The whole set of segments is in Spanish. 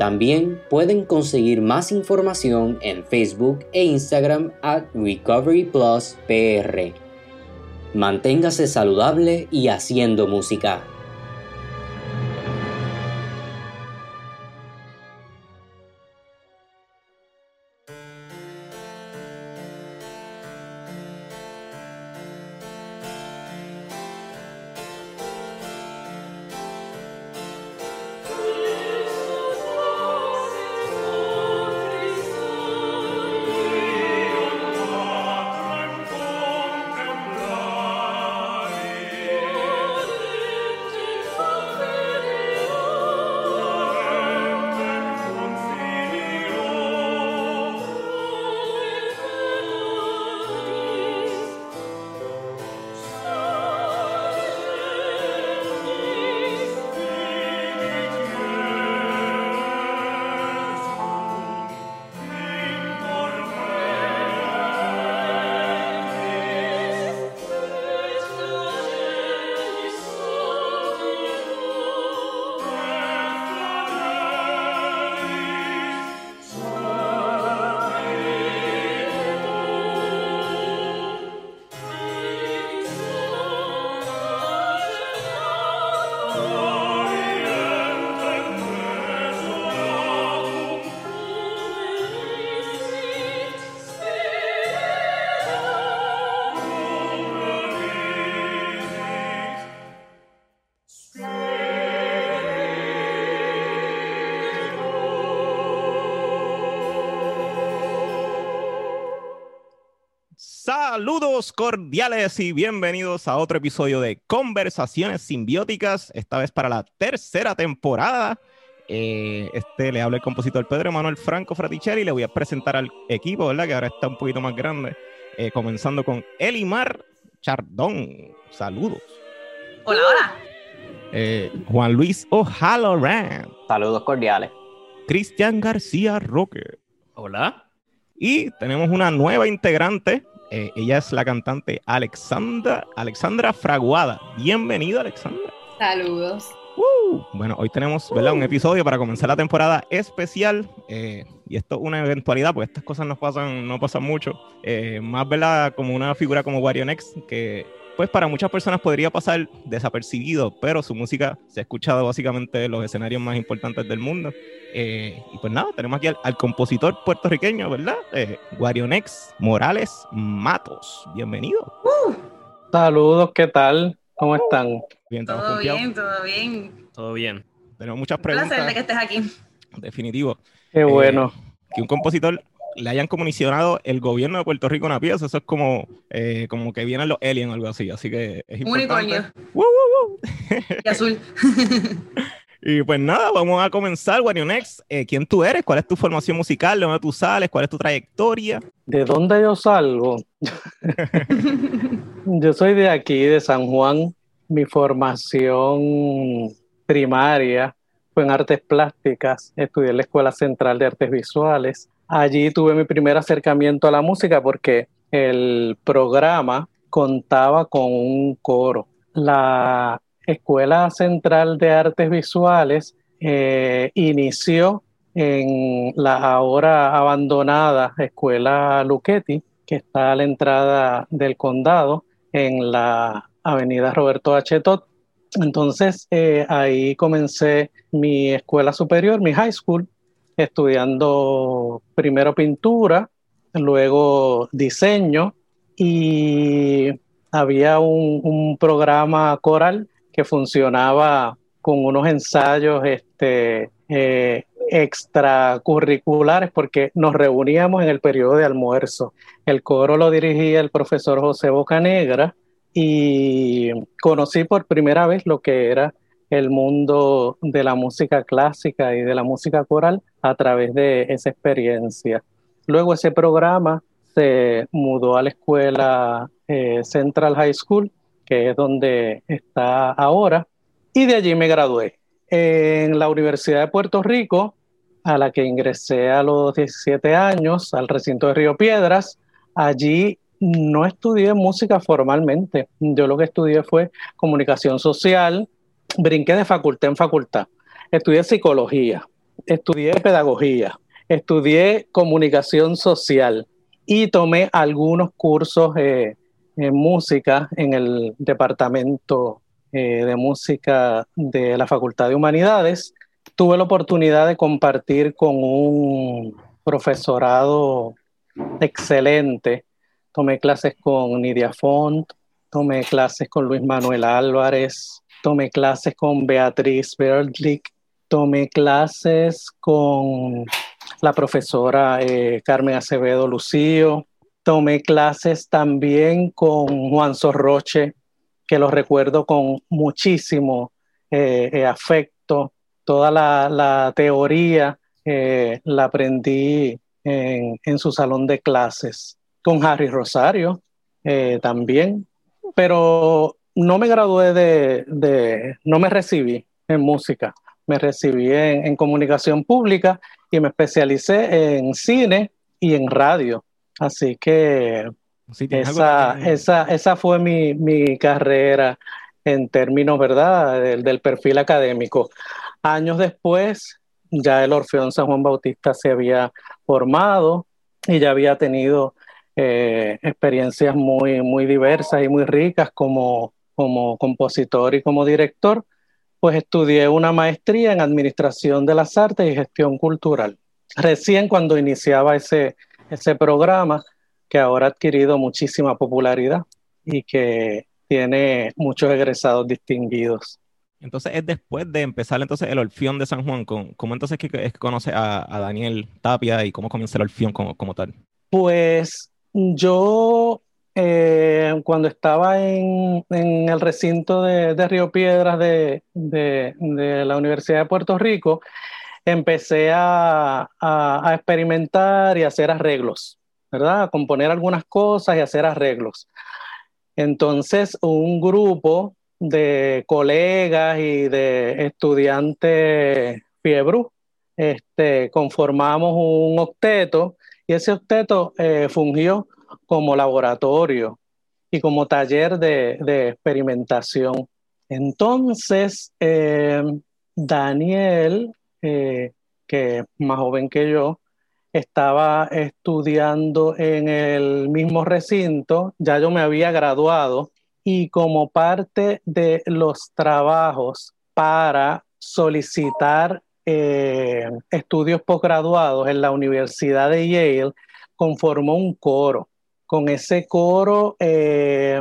También pueden conseguir más información en Facebook e Instagram at Recovery Plus PR. Manténgase saludable y haciendo música. Saludos cordiales y bienvenidos a otro episodio de Conversaciones Simbióticas, esta vez para la tercera temporada. Eh, este le habla el compositor Pedro Manuel Franco Fraticelli le voy a presentar al equipo, ¿verdad? Que ahora está un poquito más grande, eh, comenzando con Elimar Chardón. Saludos. Hola, hola. Eh, Juan Luis O'Halloran. Saludos cordiales. Cristian García Roque. Hola. Y tenemos una nueva integrante. Eh, ella es la cantante Alexandra, Alexandra Fraguada. Bienvenida, Alexandra. Saludos. Uh, bueno, hoy tenemos ¿verdad? un episodio para comenzar la temporada especial. eh, y esto es una eventualidad, pues estas cosas no pasan, no pasan mucho. Eh, más ¿verdad? como una figura como Wario Next, que pues para muchas personas podría pasar desapercibido, pero su música se ha escuchado básicamente en los escenarios más importantes del mundo. Eh, y pues nada, tenemos aquí al, al compositor puertorriqueño, ¿verdad? Eh, Guarionex Morales Matos. Bienvenido. Saludos, ¿qué tal? ¿Cómo están? Bien, Todo confiados. bien, todo bien. Todo bien. Tenemos muchas Un placer de preguntas. que estés aquí. Definitivo. Qué bueno. Que un compositor le hayan comisionado el gobierno de Puerto Rico una pieza, eso es como, eh, como que vienen los aliens o algo así. Así que es unicornio ¡Woo, woo, woo! y azul. Y pues nada, vamos a comenzar, Warionex. Eh, ¿Quién tú eres? ¿Cuál es tu formación musical? ¿De dónde tú sales? ¿Cuál es tu trayectoria? ¿De dónde yo salgo? Yo soy de aquí, de San Juan. Mi formación primaria fue en artes plásticas. Estudié en la Escuela Central de Artes Visuales. Allí tuve mi primer acercamiento a la música porque el programa contaba con un coro. La Escuela Central de Artes Visuales eh, inició en la ahora abandonada Escuela Luchetti, que está a la entrada del condado, en la avenida Roberto H. Todd. Entonces eh, ahí comencé mi escuela superior, mi high school, estudiando primero pintura, luego diseño y había un, programa coral que funcionaba con unos ensayos este, eh, extracurriculares porque nos reuníamos en el periodo de almuerzo. El coro lo dirigía el profesor José Bocanegra y conocí por primera vez lo que era el mundo de la música clásica y de la música coral a través de esa experiencia. Luego ese programa se mudó a la escuela eh, Central High School, que es donde está ahora, y de allí me gradué. En la Universidad de Puerto Rico, a la que ingresé a los 17 años, al recinto de Río Piedras, allí no estudié música formalmente. Yo lo que estudié fue comunicación social, brinqué de facultad en facultad. Estudié psicología, estudié pedagogía, estudié comunicación social y tomé algunos cursos eh, en música en el departamento eh, de música de la Facultad de Humanidades. Tuve la oportunidad de compartir con un profesorado excelente. Tomé clases con Nidia Font, tomé clases con Luis Manuel Álvarez, tomé clases con Beatriz Berlick, tomé clases con la profesora eh, Carmen Acevedo Lucío, tomé clases también con Juan Sorroche, que lo recuerdo con muchísimo eh, eh, afecto. Toda la, teoría la aprendí en, en, su salón de clases. Con Harry Rosario también, pero no me gradué de, no me recibí en música, me recibí en, comunicación pública y me especialicé en cine y en radio. Así que esa, esa, esa, fue mi, carrera en términos, ¿verdad?, del, perfil académico. Años después, ya el Orfeón San Juan Bautista se había formado y ya había tenido eh, experiencias muy, muy diversas y muy ricas como como compositor y como director, pues estudié una maestría en Administración de las Artes y Gestión Cultural. Recién cuando iniciaba ese, ese programa, que ahora ha adquirido muchísima popularidad y que tiene muchos egresados distinguidos. Entonces es después de empezar entonces el Orfión de San Juan, ¿cómo entonces es que, conoce a, Daniel Tapia y cómo comienza el Orfión como, como tal? Pues yo eh, cuando estaba en, el recinto de, Río Piedras de, la Universidad de Puerto Rico, empecé a, experimentar y hacer arreglos, ¿verdad? A componer algunas cosas y hacer arreglos. Entonces, un grupo de colegas y de estudiantes fiebru, este, conformamos un octeto y ese octeto eh, fungió como laboratorio y como taller de, experimentación. Entonces, eh, Daniel, eh, que es más joven que yo, estaba estudiando en el mismo recinto, ya yo me había graduado y como parte de los trabajos para solicitar eh, estudios posgraduados en la Universidad de Yale, conformó un coro con ese coro eh,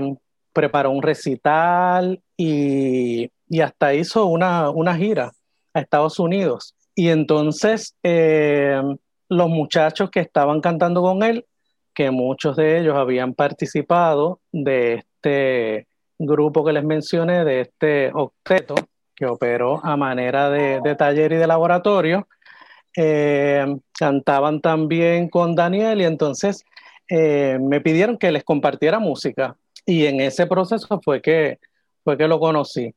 preparó un recital y, hasta hizo una, gira a Estados Unidos. Y entonces eh, los muchachos que estaban cantando con él, que muchos de ellos habían participado de este grupo que les mencioné, de este octeto, que operó a manera de, taller y de laboratorio, eh, cantaban también con Daniel y entonces eh, me pidieron que les compartiera música y en ese proceso fue que, fue que lo conocí.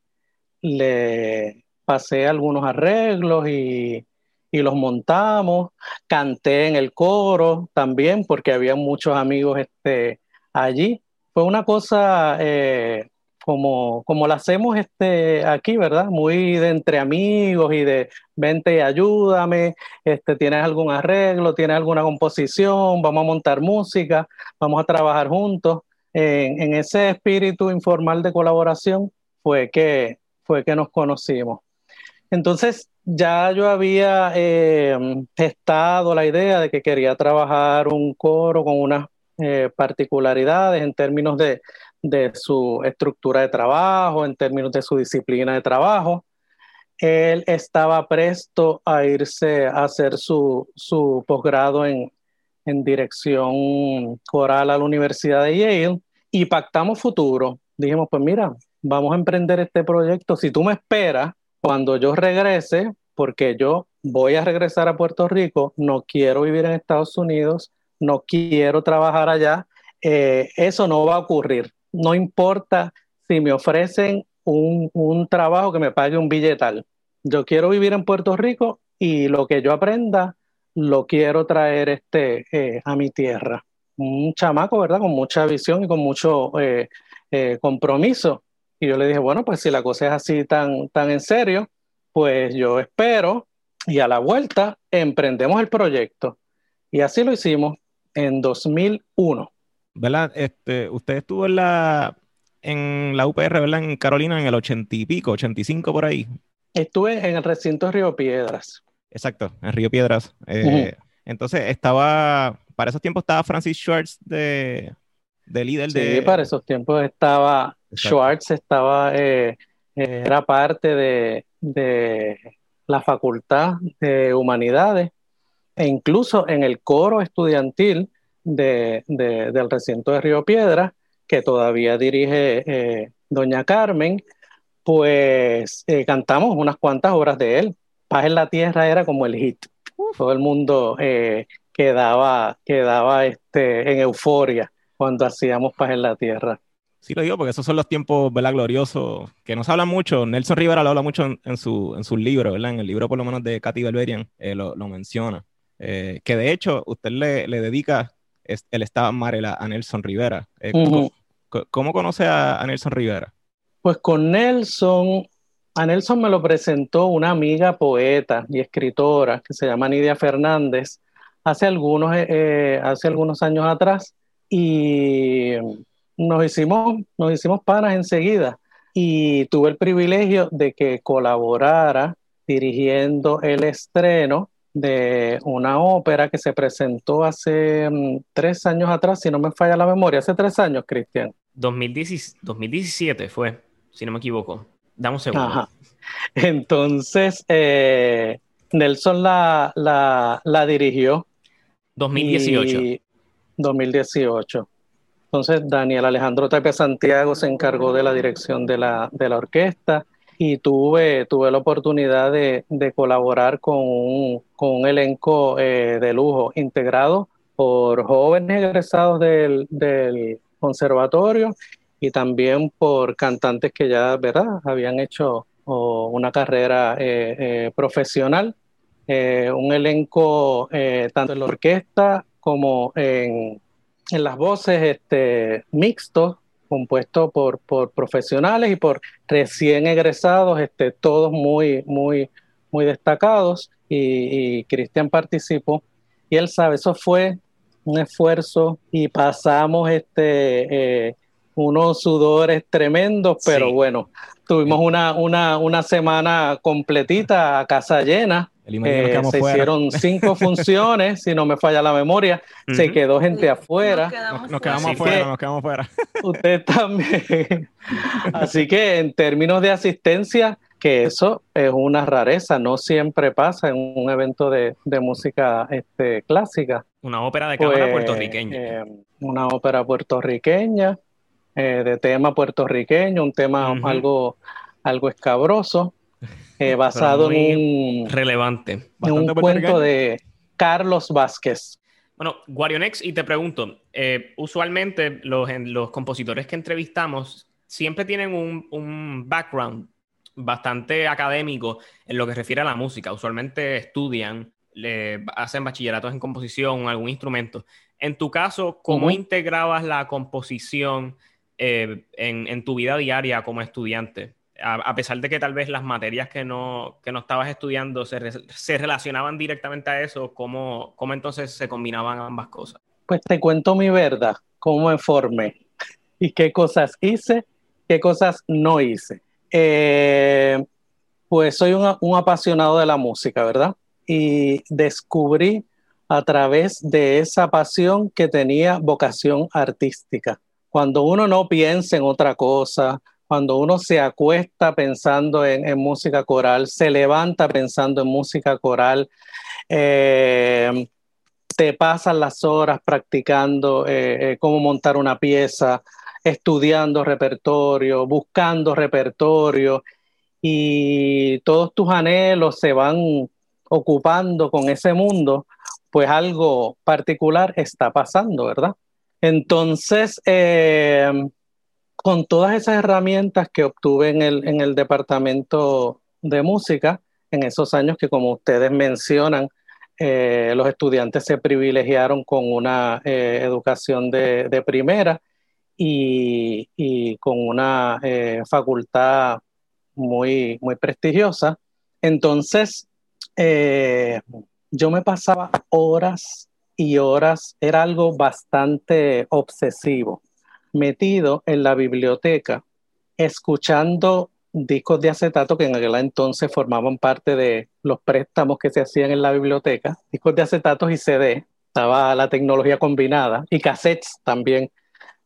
Le pasé algunos arreglos y, los montamos, canté en el coro también porque había muchos amigos este, allí. Fue una cosa eh, como, como la hacemos este, aquí, ¿verdad? Muy de entre amigos y de vente ayúdame, este, tienes algún arreglo, tienes alguna composición, vamos a montar música, vamos a trabajar juntos. En, ese espíritu informal de colaboración fue que, fue que nos conocimos. Entonces, ya yo había eh, gestado la idea de que quería trabajar un coro con unas eh, particularidades en términos de, de su estructura de trabajo, en términos de su disciplina de trabajo. Él estaba presto a irse a hacer su, su posgrado en, en dirección coral a la Universidad de Yale y pactamos futuro. Dijimos, pues mira, vamos a emprender este proyecto. Si tú me esperas, cuando yo regrese, porque yo voy a regresar a Puerto Rico, no quiero vivir en Estados Unidos, no quiero trabajar allá, eh, eso no va a ocurrir no importa si me ofrecen un, un, trabajo que me pague un billetal. Yo quiero vivir en Puerto Rico y lo que yo aprenda lo quiero traer este, eh, a mi tierra. Un chamaco, ¿verdad? Con mucha visión y con mucho eh, eh, compromiso. Y yo le dije, bueno, pues si la cosa es así tan, tan en serio, pues yo espero y a la vuelta emprendemos el proyecto. Y así lo hicimos en 2001. ¿Verdad? Este, usted estuvo en la, en la UPR, ¿verdad? En Carolina en el ochenta y pico, 85 por ahí. Estuve en el recinto Río Piedras. Exacto, en Río Piedras. Eh, entonces estaba, para esos tiempos estaba Francis Schwartz de, de líder de... Sí, para esos tiempos estaba Schwartz, estaba, eh, eh, era parte de, de la Facultad de Humanidades e incluso en el coro estudiantil de, del recinto de Río Piedra, que todavía dirige eh, Doña Carmen, pues eh, cantamos unas cuantas obras de él. Paz en la Tierra era como el hit. Todo el mundo eh, quedaba, quedaba este, en euforia cuando hacíamos Paz en la Tierra. Sí, lo digo porque esos son los tiempos, ¿verdad? Gloriosos, que no se habla mucho. Nelson Rivera lo habla mucho en, su, en sus libros, ¿verdad? En el libro, por lo menos, de Katy Belverian, lo, lo, menciona. que de hecho, usted le, le dedica él estaba Marela a Nelson Rivera. Eh, ¿cómo, conoce a, Nelson Rivera? Pues con Nelson, a Nelson me lo presentó una amiga poeta y escritora que se llama Nidia Fernández hace algunos, eh, eh, hace algunos años atrás y nos hicimos, nos hicimos panas enseguida y tuve el privilegio de que colaborara dirigiendo el estreno de una ópera que se presentó hace mm, tres años atrás, si no me falla la memoria, hace tres años, Cristian. 2017 fue, si no me equivoco. Damos segundo. Entonces, eh, Nelson la, la, la, dirigió. 2018. 2018. Entonces, Daniel Alejandro Tapia Santiago se encargó de la dirección de la, de la orquesta y tuve, tuve la oportunidad de, de colaborar con un, con un elenco eh, de lujo integrado por jóvenes egresados del, del, conservatorio y también por cantantes que ya ¿verdad? habían hecho una carrera eh, eh, profesional. un elenco tanto en la orquesta como en, en las voces este, mixtos compuesto por, por profesionales y por recién egresados, este, todos muy, muy, muy destacados, y, Cristian participó, y él sabe, eso fue un esfuerzo y pasamos este, eh, unos sudores tremendos, pero bueno, tuvimos una, una, una semana completita a casa llena, eh, se hicieron cinco funciones, si no me falla la memoria. Se quedó gente afuera. Nos quedamos, afuera, nos quedamos afuera. Usted también. Así que en términos de asistencia, que eso es una rareza, no siempre pasa en un evento de, de música este, clásica. Una ópera de cámara pues, puertorriqueña. Eh, una ópera puertorriqueña, eh, de tema puertorriqueño, un tema algo, algo escabroso. Eh, basado en un, relevante. En un cuento de Carlos Vázquez. Bueno, Guarionex, y te pregunto, eh, usualmente los, los compositores que entrevistamos siempre tienen un, un, background bastante académico en lo que refiere a la música. Usualmente estudian, le, hacen bachilleratos en composición, algún instrumento. en tu caso, ¿cómo integrabas la composición eh, en, en tu vida diaria como estudiante? A, pesar de que tal vez las materias que no, que no estabas estudiando se, se relacionaban directamente a eso, ¿cómo, cómo entonces se combinaban ambas cosas? Pues te cuento mi verdad, cómo me formé y qué cosas hice, qué cosas no hice. Eh, pues soy un, un apasionado de la música, ¿verdad? Y descubrí a través de esa pasión que tenía vocación artística. Cuando uno no piensa en otra cosa, cuando uno se acuesta pensando en, música coral, se levanta pensando en música coral, eh, te pasan las horas practicando eh, eh, cómo montar una pieza, estudiando repertorio, buscando repertorio y todos tus anhelos se van ocupando con ese mundo, pues algo particular está pasando, ¿verdad? Entonces, con todas esas herramientas que obtuve en el, en el departamento de música, en esos años que como ustedes mencionan, eh, los estudiantes se privilegiaron con una eh, educación de, de primera y, y, con una eh, facultad muy, muy prestigiosa. Entonces, yo me pasaba horas y horas, era algo bastante obsesivo, metido en la biblioteca, escuchando discos de acetato que en aquel entonces formaban parte de los préstamos que se hacían en la biblioteca, discos de acetatos y CD, estaba la tecnología combinada y cassettes también.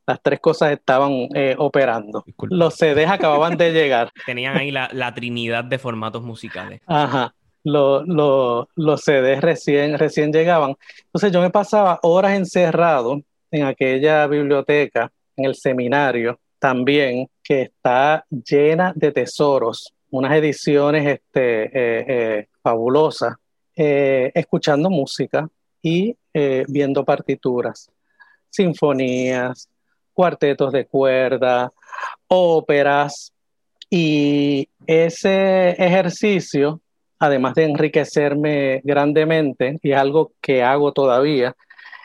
Las tres cosas estaban eh, operando. Disculpa. Los CDs acababan de llegar. Tenían ahí la, la trinidad de formatos musicales. Ajá. Lo, lo, los CDs recién, recién llegaban. Entonces yo me pasaba horas encerrado en aquella biblioteca, en el seminario también, que está llena de tesoros, unas ediciones este, eh, eh, fabulosas, eh, escuchando música y viendo partituras, sinfonías, cuartetos de cuerda, óperas, y ese ejercicio, además de enriquecerme grandemente, y es algo que hago todavía,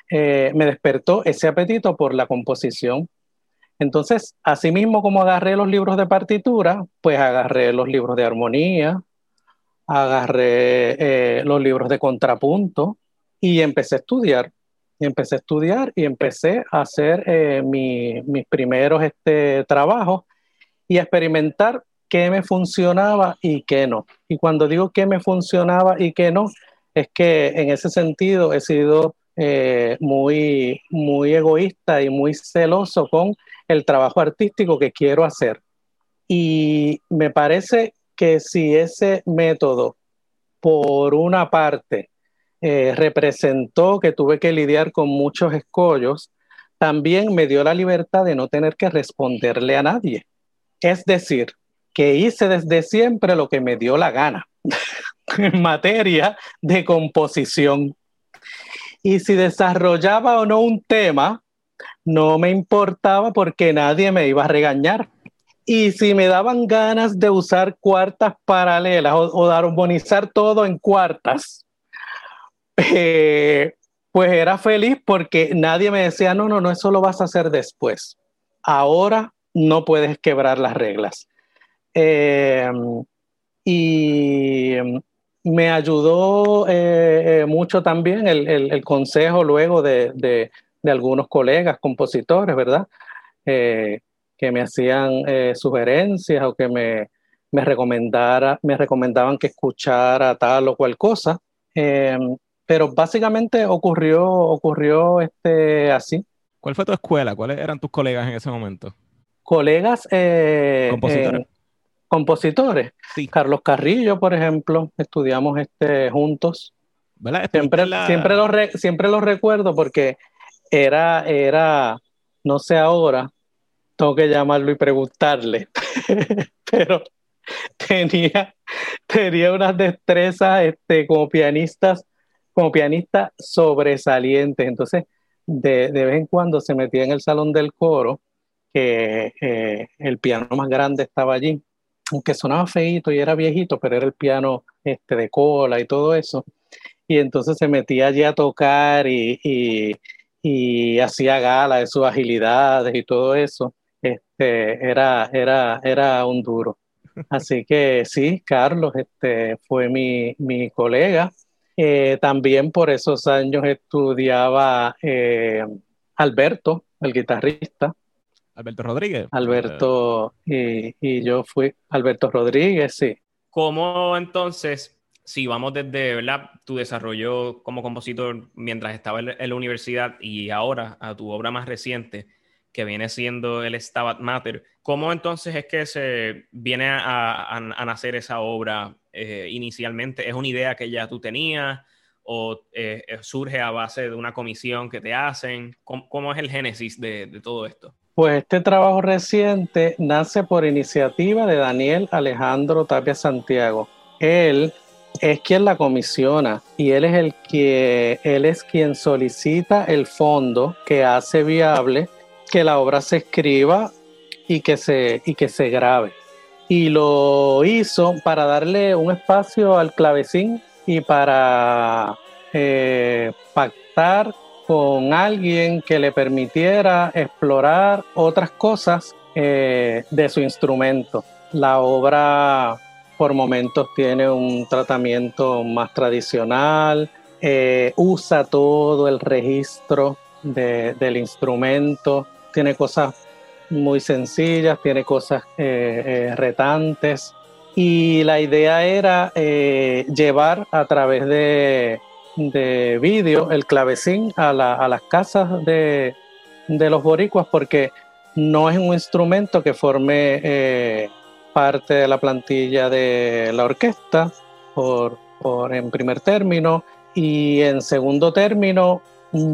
me despertó ese apetito por la composición. Entonces, asimismo como agarré los libros de partitura, pues agarré los libros de armonía, agarré eh, los libros de contrapunto y empecé a estudiar. Y empecé a estudiar y empecé a hacer eh, mi, mis primeros este, trabajos y a experimentar qué me funcionaba y qué no. Y cuando digo qué me funcionaba y qué no, es que en ese sentido he sido eh, muy, muy egoísta y muy celoso con el trabajo artístico que quiero hacer. Y me parece que si ese método, por una parte, eh, representó que tuve que lidiar con muchos escollos, también me dio la libertad de no tener que responderle a nadie. Es decir, que hice desde siempre lo que me dio la gana en materia de composición. Y si desarrollaba o no un tema, no me importaba porque nadie me iba a regañar. Y si me daban ganas de usar cuartas paralelas o, o de armonizar todo en cuartas, eh, pues era feliz porque nadie me decía, no, no, no, eso lo vas a hacer después. Ahora no puedes quebrar las reglas. Eh, y me ayudó eh, mucho también el, el, consejo luego de, de, algunos colegas compositores, ¿verdad? Eh, que me hacían eh, sugerencias o que me, me, recomendara, me recomendaban que escuchara tal o cual cosa. Eh, pero básicamente ocurrió, ocurrió este, así. ¿Cuál fue tu escuela? ¿Cuáles eran tus colegas en ese momento? Colegas eh, compositores. compositores. Sí. Carlos Carrillo, por ejemplo, estudiamos este, juntos. Siempre, la... siempre, re, siempre lo recuerdo porque era, era, no sé ahora, tengo que llamarlo y preguntarle, pero tenía, tenía unas destrezas este, como pianistas, como pianista sobresalientes. Entonces, de, de, vez en cuando se metía en el salón del coro, que eh, el piano más grande estaba allí, aunque sonaba feito y era viejito, pero era el piano este, de cola y todo eso. Y entonces se metía allí a tocar y, y, y hacía gala de sus agilidades y todo eso, este, era, era, era un duro. Así que sí, Carlos este, fue mi, mi colega. Eh, también por esos años estudiaba eh, Alberto, el guitarrista. Alberto Rodríguez. Alberto y, y, yo fui Alberto Rodríguez, sí. ¿Cómo entonces, si vamos desde ¿verdad? tu desarrollo como compositor mientras estaba en la universidad y ahora a tu obra más reciente, que viene siendo el Stabat Mater, ¿cómo entonces es que se viene a, a, nacer esa obra eh, inicialmente? ¿Es una idea que ya tú tenías o eh, surge a base de una comisión que te hacen? ¿Cómo, es el génesis de, todo esto? Pues este trabajo reciente nace por iniciativa de Daniel Alejandro Tapia Santiago. Él es quien la comisiona y él es el que él es quien solicita el fondo que hace viable que la obra se escriba y que se, y que se grabe. Y lo hizo para darle un espacio al clavecín y para eh, pactar con alguien que le permitiera explorar otras cosas eh, de su instrumento. La obra por momentos tiene un tratamiento más tradicional, eh, usa todo el registro de, del instrumento, tiene cosas muy sencillas, tiene cosas eh, eh, retantes. Y la idea era llevar a través de, de vídeo el clavecín a, a las casas de, de, los boricuas porque no es un instrumento que forme parte de la plantilla de la orquesta por, por en primer término y en segundo término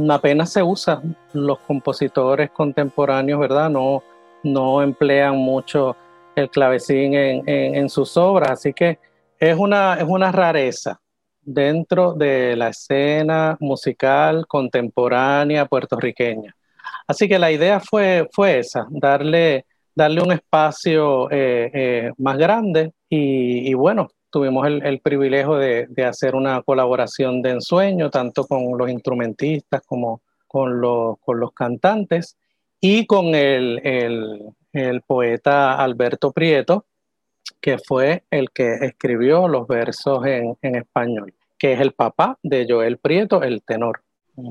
apenas se usa. Los compositores contemporáneos, ¿verdad? No, no emplean mucho el clavecín en, en, en, sus obras, así que es una, es una rareza dentro de la escena musical contemporánea puertorriqueña. Así que la idea fue, fue esa, darle, darle un espacio eh, eh, más grande y, bueno, tuvimos el, privilegio de, hacer una colaboración de ensueño, tanto con los instrumentistas como con los, cantantes, y con el, poeta Alberto Prieto, que fue el que escribió los versos en, español, que es el papá de Joel Prieto, el tenor.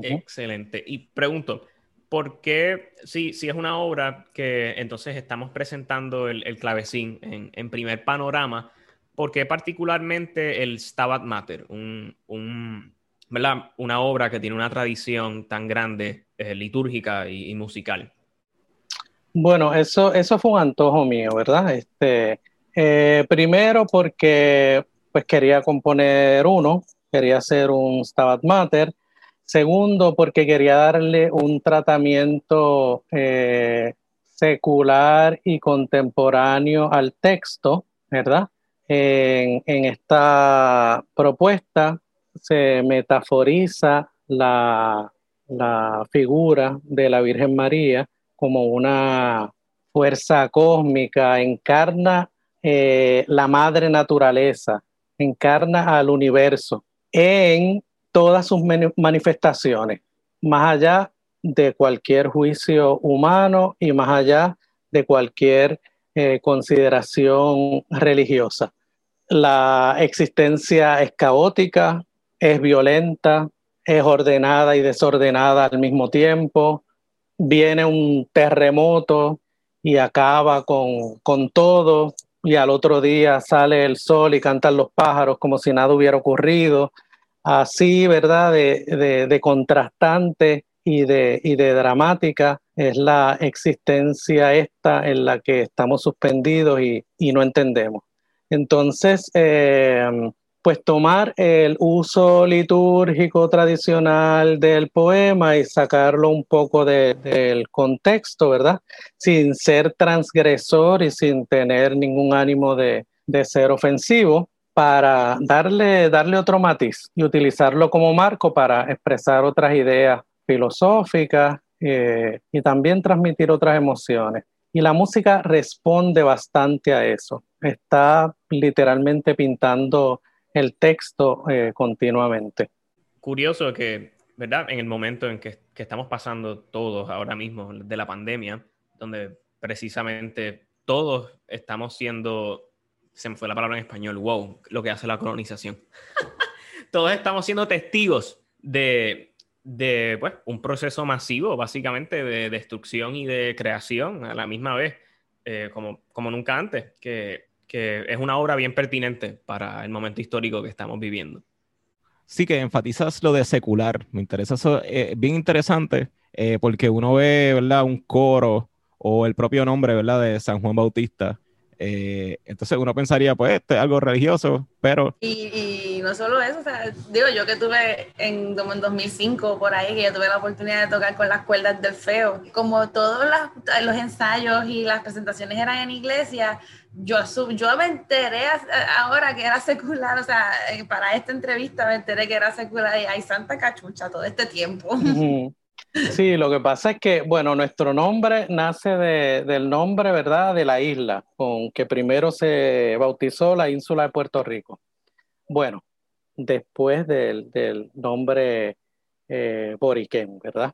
Excelente. Y pregunto, ¿por qué, si, si es una obra que entonces estamos presentando el, el clavecín en, primer panorama, ¿por qué particularmente el Stabat Mater, un, un, ¿verdad? una obra que tiene una tradición tan grande eh, litúrgica y, y, musical? Bueno, eso, eso fue un antojo mío, ¿verdad? Este, eh, primero porque pues quería componer uno, quería hacer un Stabat Mater. Segundo, porque quería darle un tratamiento eh, secular y contemporáneo al texto, ¿verdad? En, esta propuesta se metaforiza la, la, figura de la Virgen María como una fuerza cósmica, encarna eh, la madre naturaleza, encarna al universo en todas sus manifestaciones, más allá de cualquier juicio humano y más allá de cualquier eh, consideración religiosa la existencia es caótica, es violenta, es ordenada y desordenada al mismo tiempo. Viene un terremoto y acaba con, con, todo y al otro día sale el sol y cantan los pájaros como si nada hubiera ocurrido. Así, ¿verdad? De, contrastante y de, dramática es la existencia esta en la que estamos suspendidos y, no entendemos. Entonces, eh, pues tomar el uso litúrgico tradicional del poema y sacarlo un poco de, del contexto, ¿verdad? Sin ser transgresor y sin tener ningún ánimo de ser ofensivo, para darle, darle otro matiz y utilizarlo como marco para expresar otras ideas filosóficas eh, y también transmitir otras emociones. Y la música responde bastante a eso. Está literalmente pintando el texto eh, continuamente. Curioso que ¿verdad? En el momento en que, que estamos pasando todos ahora mismo de la pandemia, donde precisamente todos estamos siendo, se me fue la palabra en español, wow, lo que hace la colonización. todos estamos siendo testigos de, de pues, un proceso masivo, básicamente, de destrucción y de creación a la misma vez, eh, como, como nunca antes, que, que es una obra bien pertinente para el momento histórico que estamos viviendo. Sí, que enfatizas lo de secular. Me interesa eso, eh, bien interesante, eh, porque uno ve, ¿verdad? Un coro o el propio nombre, ¿verdad? De San Juan Bautista. Eh, entonces uno pensaría, pues, esto es algo religioso, pero... Y, y, no solo eso, o sea, digo, yo que tuve en, en 2005 por ahí, que yo tuve la oportunidad de tocar con las cuerdas del feo, como todos las, los ensayos y las presentaciones eran en iglesia, yo, yo me enteré ahora que era secular, o sea, eh, para esta entrevista me enteré que era secular y hay santa cachucha todo este tiempo. Sí, lo que pasa es que, bueno, nuestro nombre nace de, del nombre, ¿verdad?, de la isla, con que primero se bautizó la ínsula de Puerto Rico. Bueno, después del, del nombre eh, Boriquén, ¿verdad?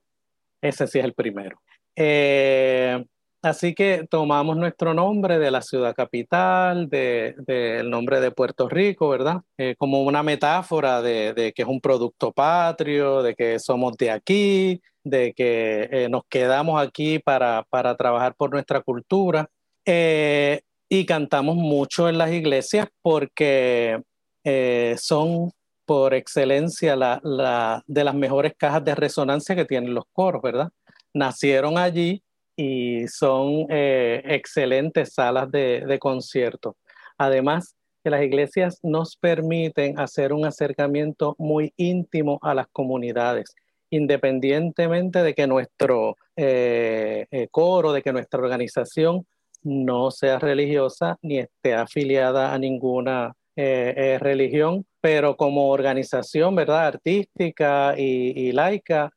Ese sí es el primero. Eh, así que tomamos nuestro nombre de la ciudad capital, del de, nombre de Puerto Rico, ¿verdad? Eh, como una metáfora de, de, que es un producto patrio, de que somos de aquí, de que eh, nos quedamos aquí para, para, trabajar por nuestra cultura eh, y cantamos mucho en las iglesias porque eh, son por excelencia la, la, de las mejores cajas de resonancia que tienen los coros, ¿verdad? Nacieron allí y son excelentes salas de, de concierto. Además, que las iglesias nos permiten hacer un acercamiento muy íntimo a las comunidades independientemente de que nuestro eh, eh, coro, de que nuestra organización no sea religiosa ni esté afiliada a ninguna eh, religión, pero como organización, ¿verdad?, artística y, laica,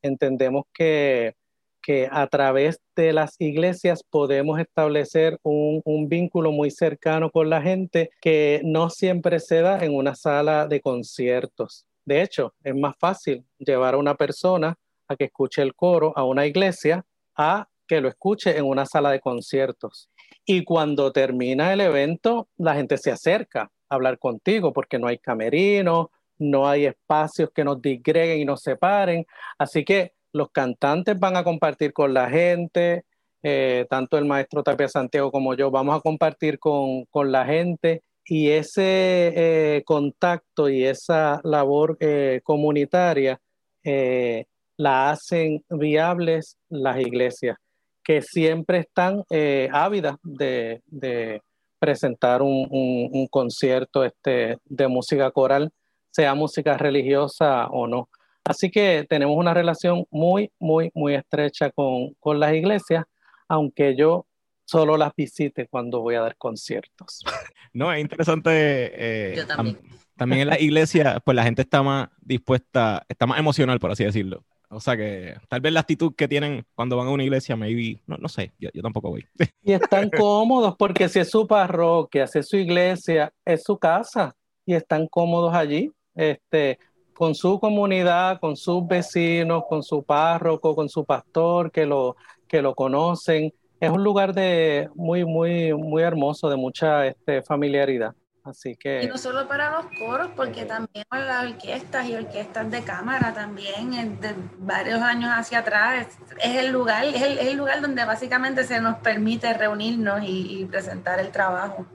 entendemos que, que, a través de las iglesias podemos establecer un, un vínculo muy cercano con la gente que no siempre se da en una sala de conciertos. De hecho, es más fácil llevar a una persona a que escuche el coro a una iglesia a que lo escuche en una sala de conciertos. Y cuando termina el evento, la gente se acerca a hablar contigo porque no hay camerinos, no hay espacios que nos disgreguen y nos separen. Así que los cantantes van a compartir con la gente, eh, tanto el maestro Tapia Santiago como yo, vamos a compartir con, con la gente y ese eh, contacto y esa labor eh, comunitaria eh, la hacen viables las iglesias, que siempre están ávidas de, presentar un, un, un, concierto este, de música coral, sea música religiosa o no. Así que tenemos una relación muy, muy, muy estrecha con, con las iglesias, aunque yo solo las visite cuando voy a dar conciertos. No, es interesante. Eh, Yo también. también en la iglesia, pues la gente está más dispuesta, está más emocional, por así decirlo. O sea que tal vez la actitud que tienen cuando van a una iglesia, maybe, no, no sé, yo, yo tampoco voy. Y están cómodos porque si es su parroquia, si es su iglesia, es su casa y están cómodos allí, este, con su comunidad, con sus vecinos, con su párroco, con su pastor que lo, que lo conocen es un lugar de muy, muy, muy hermoso, de mucha este, familiaridad. Así que... Y no solo para los coros, porque también las orquestas y orquestas de cámara también, de varios años hacia atrás, es, el lugar, es el, es el, lugar donde básicamente se nos permite reunirnos y, y, presentar el trabajo.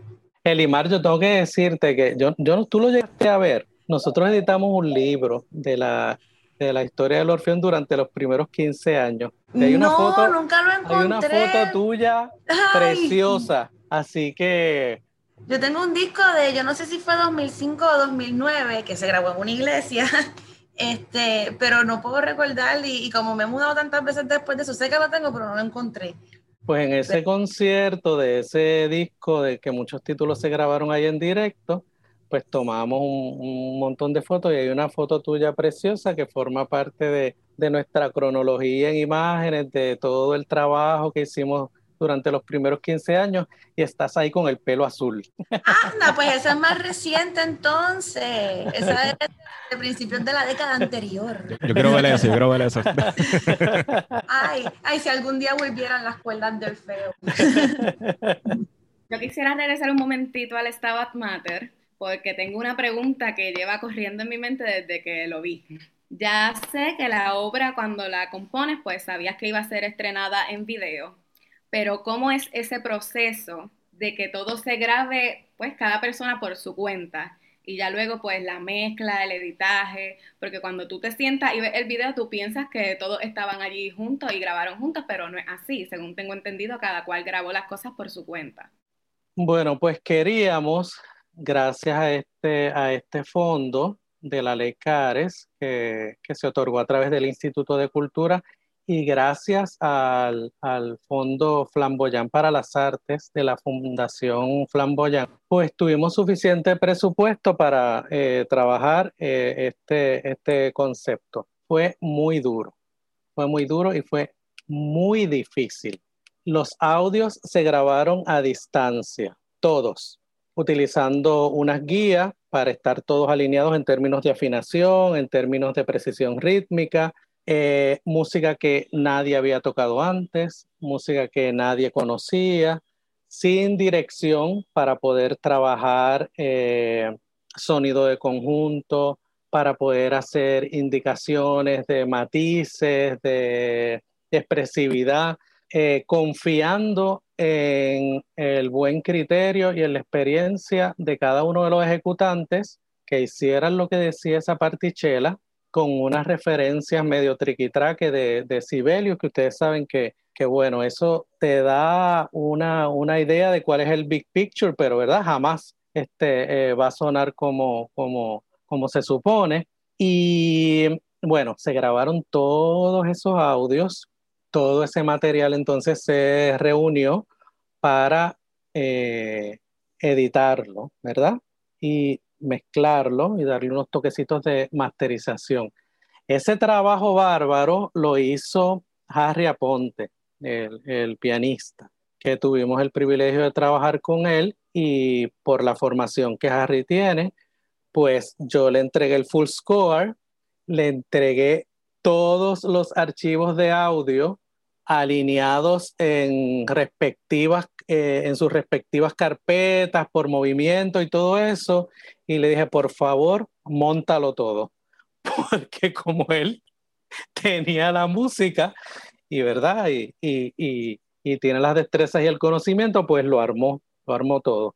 Elimar, yo tengo que decirte que yo, yo, tú lo llegaste a ver. Nosotros editamos un libro de la de la historia del Orfeón durante los primeros 15 años. Hay una no, foto, nunca lo encontré. Hay una foto tuya Ay. preciosa, así que... Yo tengo un disco de, yo no sé si fue 2005 o 2009, que se grabó en una iglesia, este, pero no puedo recordar y, y como me he mudado tantas veces después de eso, sé que lo tengo, pero no lo encontré. Pues en ese pero... concierto de ese disco, de que muchos títulos se grabaron ahí en directo, pues tomamos un, un, montón de fotos y hay una foto tuya preciosa que forma parte de, de, nuestra cronología en imágenes, de todo el trabajo que hicimos durante los primeros 15 años y estás ahí con el pelo azul. Anda, pues esa es más reciente entonces. Esa es de principios de la década anterior. Yo quiero ver eso, yo quiero ver eso. Ay, ay, si algún día volvieran las cuerdas del feo. Yo quisiera regresar un momentito al Stabat Mater porque tengo una pregunta que lleva corriendo en mi mente desde que lo vi. Ya sé que la obra cuando la compones, pues sabías que iba a ser estrenada en video, pero ¿cómo es ese proceso de que todo se grabe, pues cada persona por su cuenta? Y ya luego, pues la mezcla, el editaje, porque cuando tú te sientas y ves el video, tú piensas que todos estaban allí juntos y grabaron juntos, pero no es así. Según tengo entendido, cada cual grabó las cosas por su cuenta. Bueno, pues queríamos, gracias a este, a este fondo, de la ley CARES que, se otorgó a través del Instituto de Cultura y gracias al, Fondo Flamboyán para las Artes de la Fundación Flamboyán, pues tuvimos suficiente presupuesto para eh, trabajar eh, este, este concepto. Fue muy duro, fue muy duro y fue muy difícil. Los audios se grabaron a distancia, todos, utilizando unas guías para estar todos alineados en términos de afinación, en términos de precisión rítmica, eh, música que nadie había tocado antes, música que nadie conocía, sin dirección para poder trabajar eh, sonido de conjunto, para poder hacer indicaciones de matices, de expresividad. Eh, confiando en el buen criterio y en la experiencia de cada uno de los ejecutantes que hicieran lo que decía esa partichela con unas referencias medio triquitraque de, de Sibelius, que ustedes saben que, que, bueno, eso te da una, una, idea de cuál es el big picture, pero ¿verdad? Jamás este, eh, va a sonar como, como, como se supone. Y bueno, se grabaron todos esos audios todo ese material entonces se reunió para eh, editarlo, ¿verdad? Y mezclarlo y darle unos toquecitos de masterización. Ese trabajo bárbaro lo hizo Harry Aponte, el, el pianista, que tuvimos el privilegio de trabajar con él y por la formación que Harry tiene, pues yo le entregué el full score, le entregué todos los archivos de audio alineados en respectivas, eh, en sus respectivas carpetas por movimiento y todo eso. Y le dije, por favor, montalo todo. Porque como él tenía la música y verdad, y, y, y, tiene las destrezas y el conocimiento, pues lo armó, lo armó todo.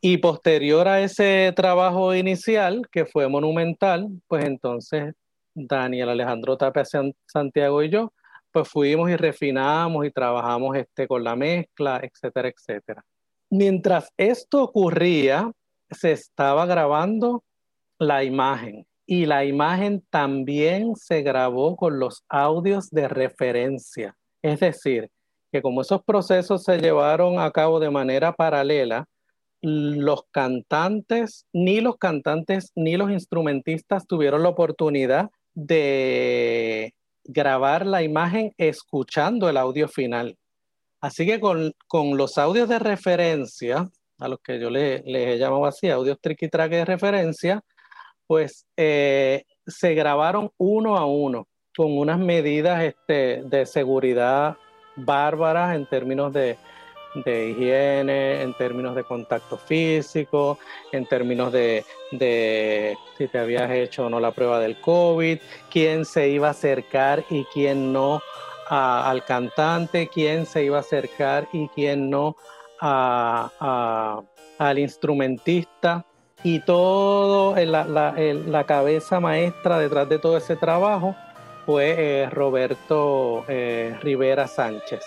Y posterior a ese trabajo inicial, que fue monumental, pues entonces Daniel Alejandro Tapia Santiago y yo pues fuimos y refinamos y trabajamos este, con la mezcla, etcétera, etcétera. Mientras esto ocurría, se estaba grabando la imagen y la imagen también se grabó con los audios de referencia. Es decir, que como esos procesos se llevaron a cabo de manera paralela, los cantantes, ni los cantantes ni los instrumentistas tuvieron la oportunidad de grabar la imagen escuchando el audio final. Así que con, los audios de referencia, a los que yo les le he llamado así, audios tricky track de referencia, pues eh, se grabaron uno a uno con unas medidas este, de seguridad bárbaras en términos de, de higiene, en términos de contacto físico, en términos de, si te habías hecho o no la prueba del COVID, quién se iba a acercar y quién no al cantante, quién se iba a acercar y quién no al instrumentista. Y todo, la, la, cabeza maestra detrás de todo ese trabajo fue eh, Roberto eh, Rivera Sánchez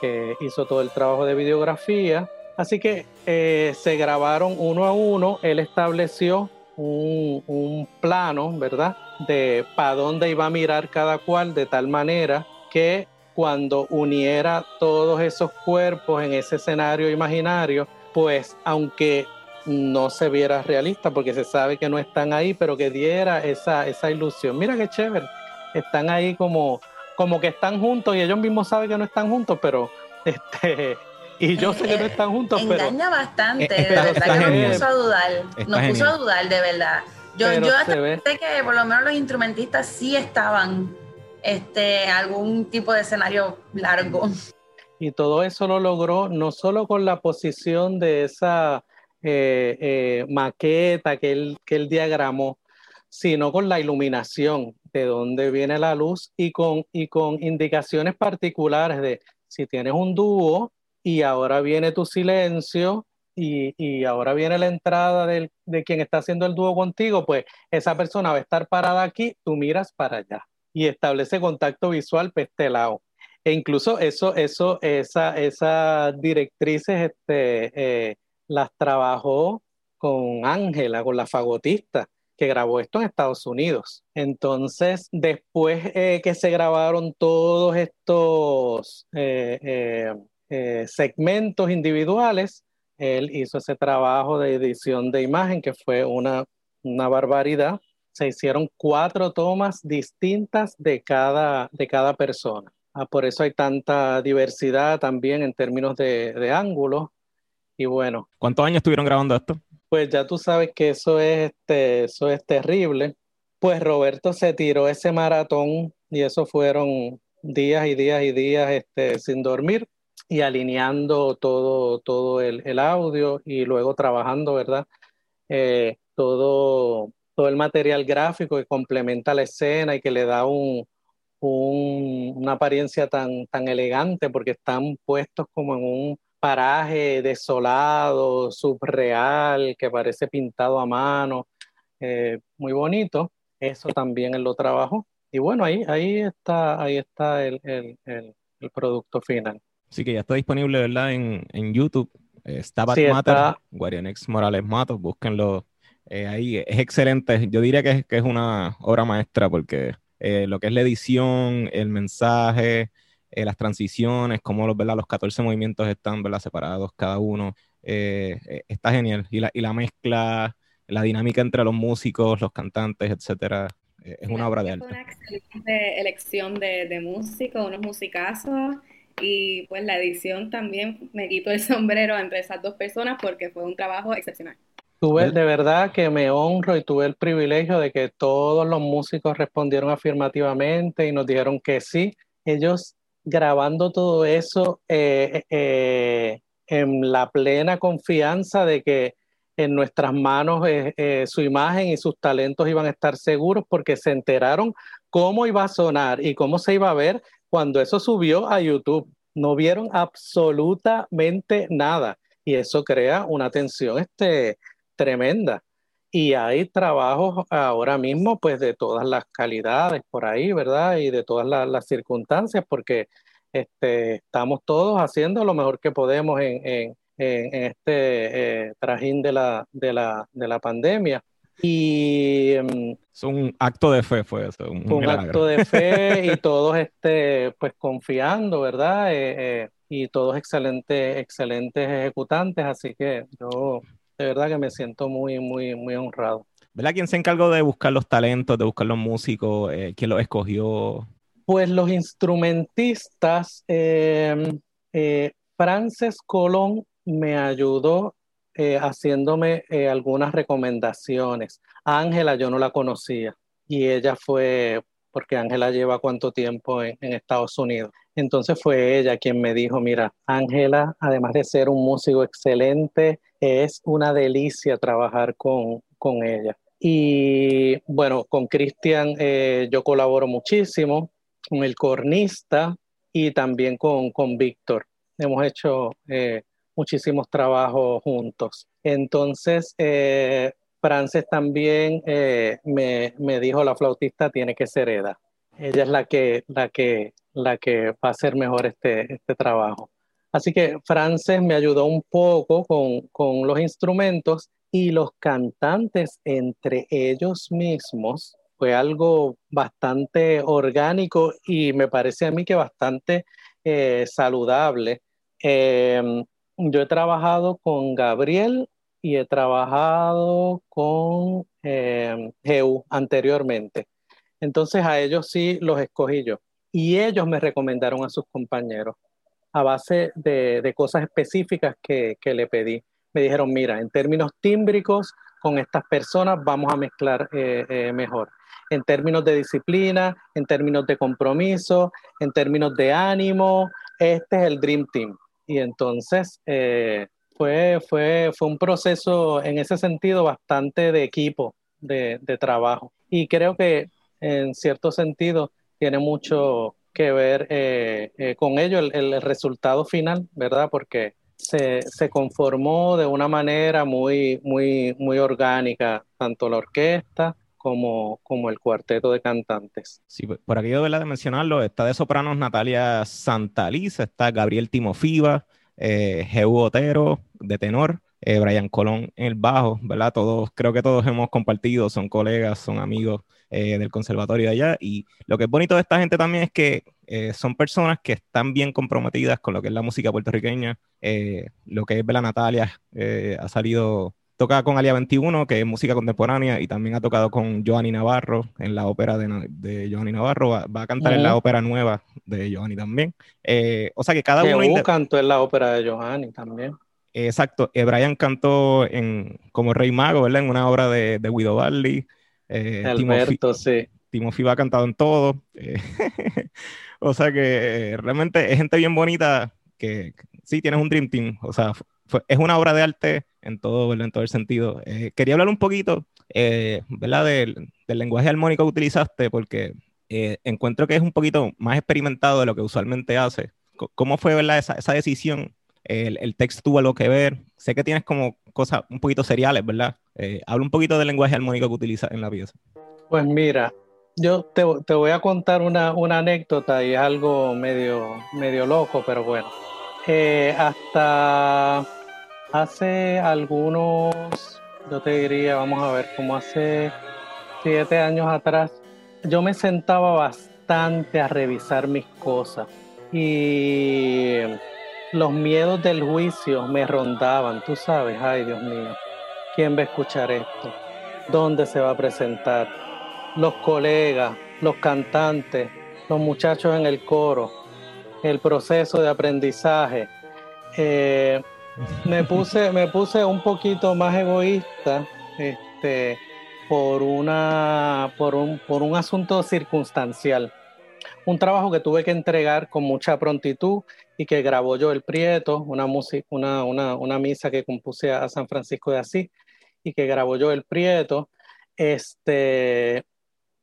que hizo todo el trabajo de videografía. Así que eh, se grabaron uno a uno, él estableció un, plano, ¿verdad? De para dónde iba a mirar cada cual, de tal manera que cuando uniera todos esos cuerpos en ese escenario imaginario, pues aunque no se viera realista, porque se sabe que no están ahí, pero que diera esa, esa ilusión. Mira qué chévere, están ahí como como que están juntos y ellos mismos saben que no están juntos, pero, Este, y yo sé que no están juntos, Engaña pero. Engaña bastante, eh, de verdad que nos puso a dudar. nos puso a dudar, de verdad. Yo, yo hasta pensé que por lo menos los instrumentistas sí estaban este, algún tipo de escenario largo. Y todo eso lo logró no solo con la posición de esa eh, eh, maqueta que él, que él diagramó, sino con la iluminación de dónde viene la luz y con, y con indicaciones particulares de si tienes un dúo y ahora viene tu silencio y, y ahora viene la entrada del, de quien está haciendo el dúo contigo, pues esa persona va a estar parada aquí, tú miras para allá y establece contacto visual para este lado. E incluso eso, eso, esa, esas directrices este, eh, las trabajó con Ángela, con la fagotista, que grabó esto en Estados Unidos. Entonces, después eh, que se grabaron todos estos eh, segmentos individuales, él hizo ese trabajo de edición de imagen que fue una, una barbaridad se hicieron cuatro tomas distintas de cada, de cada persona. Ah, por eso hay tanta diversidad también en términos de, de ángulos. Y bueno. ¿Cuántos años estuvieron grabando esto? Pues ya tú sabes que eso es, este, eso es terrible. Pues Roberto se tiró ese maratón y eso fueron días y días y días este, sin dormir y alineando todo, todo el, el audio y luego trabajando, ¿verdad? Eh, todo, todo el material gráfico que complementa la escena y que le da un, una apariencia tan, tan elegante porque están puestos como en un paraje desolado, subreal, que parece pintado a mano, eh, muy bonito. Eso también él lo trabajó. Y bueno, ahí, ahí está, ahí está el, el, el, producto final. Sí, que ya está disponible, ¿verdad? En, en YouTube. Está Matter, Guarionex Morales Matos, búsquenlo eh, ahí es excelente. Yo diría que, que es una obra maestra porque eh, lo que es la edición, el mensaje, eh, las transiciones, cómo los, ¿verdad? los 14 movimientos están ¿verdad? separados cada uno, está genial. Y la, y la mezcla, la dinámica entre los músicos, los cantantes, etcétera, es una obra de arte. Una excelente elección de, de músicos, unos musicazos y pues la edición también me quito el sombrero entre esas dos personas porque fue un trabajo excepcional. Tuve de verdad que me honro y tuve el privilegio de que todos los músicos respondieron afirmativamente y nos dijeron que sí. Ellos grabando todo eso eh, eh, en la plena confianza de que en nuestras manos eh, su imagen y sus talentos iban a estar seguros porque se enteraron cómo iba a sonar y cómo se iba a ver cuando eso subió a YouTube. No vieron absolutamente nada y eso crea una tensión este, tremenda. Y hay trabajos ahora mismo, pues de todas las calidades por ahí, ¿verdad? Y de todas las, circunstancias, porque este, estamos todos haciendo lo mejor que podemos en, en, en este eh, trajín de la, de, la, de la pandemia. Y mm, es un acto de fe, fue eso. Un, un acto de fe y todos este, pues confiando, ¿verdad? Eh, eh, y todos excelentes, excelentes ejecutantes, así que yo de verdad que me siento muy, muy, muy honrado. ¿Verdad? ¿Quién se encargó de buscar los talentos, de buscar los músicos? Eh, ¿Quién los escogió? Pues los instrumentistas, em, eh, Frances Colón me ayudó eh, haciéndome eh, algunas recomendaciones. Ángela yo no la conocía y ella fue, porque Ángela lleva cuánto tiempo en, en Estados Unidos. Entonces fue ella quien me dijo, mira, Ángela, además de ser un músico excelente, es una delicia trabajar con, con ella. Y bueno, con Cristian eh, yo colaboro muchísimo, con el cornista y también con, con Víctor. Hemos hecho eh, muchísimos trabajos juntos. Entonces, eh, Frances también me, me, dijo, la flautista tiene que ser Eda. Ella es la que, la que la que va a hacer mejor este, este trabajo. Así que Frances me ayudó un poco con, con los instrumentos y los cantantes entre ellos mismos fue algo bastante orgánico y me parece a mí que bastante eh, saludable. Em, yo he trabajado con Gabriel y he trabajado con eh, Geu anteriormente. Entonces a ellos sí los escogí yo y ellos me recomendaron a sus compañeros. a base de, cosas específicas que, le pedí. Me dijeron, mira, en términos tímbricos, con estas personas vamos a mezclar eh, eh, mejor. En términos de disciplina, en términos de compromiso, en términos de ánimo, este es el Dream Team. Y entonces eh, fue, fue, fue un proceso en ese sentido bastante de equipo, de, de trabajo. Y creo que en cierto sentido tiene mucho que ver eh, eh, con ello el, resultado final, ¿verdad? Porque se, se, conformó de una manera muy, muy, muy orgánica, tanto la orquesta como, como el cuarteto de cantantes. Sí, por aquello de mencionarlo, está de sopranos Natalia Santaliz, está Gabriel Timofiva, eh, Otero de tenor, eh, Brian Colón en el bajo, ¿verdad? Todos, creo que todos hemos compartido, son colegas, son amigos eh, del conservatorio de allá. Y lo que es bonito de esta gente también es que eh, son personas que están bien comprometidas con lo que es la música puertorriqueña. lo que es Bela Natalia ha salido, toca con Alia 21, que es música contemporánea, y también ha tocado con Joanny Navarro en la ópera de, de Joanny Navarro. Va, a cantar en la ópera nueva de Joanny también. o sea que cada que uno. cantó en la ópera de Joanny también. Exacto, eh, Brian cantó en, como Rey Mago, ¿verdad? En una obra de, de Guido Barley. Eh, Alberto, sí. Timothy va cantado en todo. Eh, o sea que realmente es gente bien bonita que sí, tienes un Dream Team. O sea, es una obra de arte en todo, en todo el sentido. quería hablar un poquito, ¿verdad? Del, del, lenguaje armónico que utilizaste porque encuentro que es un poquito más experimentado de lo que usualmente hace. ¿Cómo fue, ¿verdad? Esa, esa decisión el, texto tuvo algo que ver. Sé que tienes como cosas un poquito seriales, ¿verdad? Eh, habla un poquito del lenguaje armónico que utilizas en la pieza. Pues mira, yo te, voy a contar una, anécdota y es algo medio, medio loco, pero bueno. Eh, hasta hace algunos, yo te diría, vamos a ver, como hace siete años atrás, yo me sentaba bastante a revisar mis cosas y los miedos del juicio me rondaban, tú sabes, ay Dios mío, ¿quién va a escuchar esto? ¿Dónde se va a presentar? Los colegas, los cantantes, los muchachos en el coro, el proceso de aprendizaje. Eh, me, puse, me puse un poquito más egoísta este, por, una, por, un, por un asunto circunstancial un trabajo que tuve que entregar con mucha prontitud y que grabó yo el Prieto, una, una, una, misa que compuse a San Francisco de Asís y que grabó yo el Prieto, este,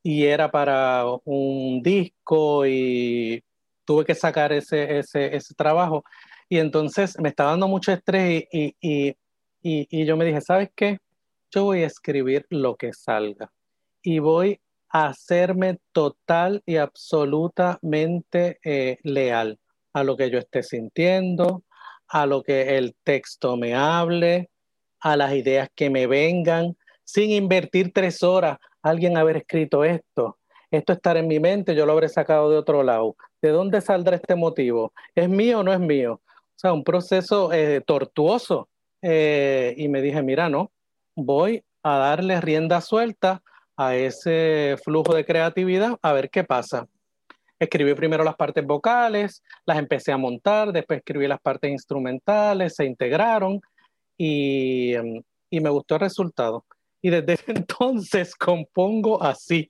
y era para un disco y tuve que sacar ese, ese, ese trabajo. Y entonces me estaba dando mucho estrés y, y, y, y yo me dije, ¿sabes qué? Yo voy a escribir lo que salga y voy hacerme total y absolutamente eh, leal a lo que yo esté sintiendo, a lo que el texto me hable, a las ideas que me vengan, sin invertir tres horas, alguien haber escrito esto, esto estar en mi mente, yo lo habré sacado de otro lado. ¿De dónde saldrá este motivo? ¿Es mío o no es mío? O sea, un proceso eh, tortuoso. Eh, y me dije, mira, no, voy a darle rienda suelta a ese flujo de creatividad a ver qué pasa. Escribí primero las partes vocales, las empecé a montar, después escribí las partes instrumentales, se integraron y, em, y me gustó el resultado. Y desde entonces compongo así.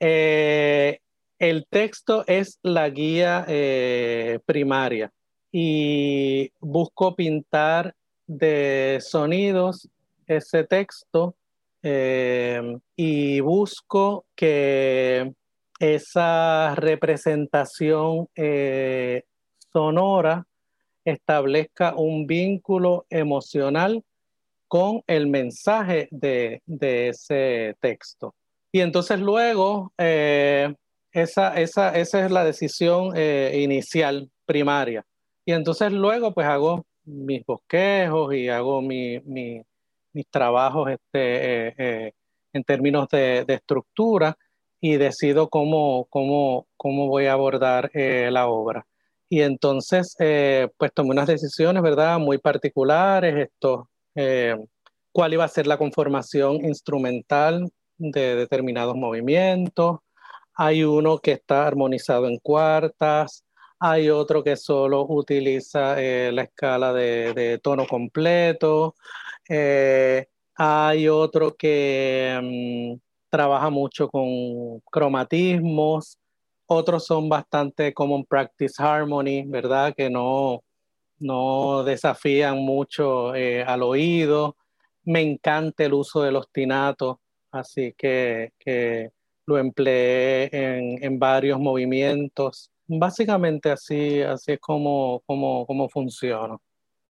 Eh, el texto es la guía eh, primaria y busco pintar de sonidos ese texto eh, y busco que esa representación eh, sonora establezca un vínculo emocional con el mensaje de, ese texto. Y entonces luego, eh, esa, esa, esa, es la decisión inicial, primaria. Y entonces luego pues hago mis bosquejos y hago mi, mi, mis trabajos este, eh, eh, en términos de, estructura y decido cómo, cómo, cómo voy a abordar eh, la obra. Y entonces, pues tomé unas decisiones, ¿verdad? Muy particulares, esto, cuál iba a ser la conformación instrumental de determinados movimientos. Hay uno que está armonizado en cuartas, hay otro que solo utiliza eh, la escala de, tono completo, eh, hay otro que mm, trabaja mucho con cromatismos, otros son bastante common practice harmony, ¿verdad? Que no, no desafían mucho eh, al oído. Me encanta el uso de los tinatos, así que, lo empleé en, varios movimientos. Básicamente así, así es como, como, funciona.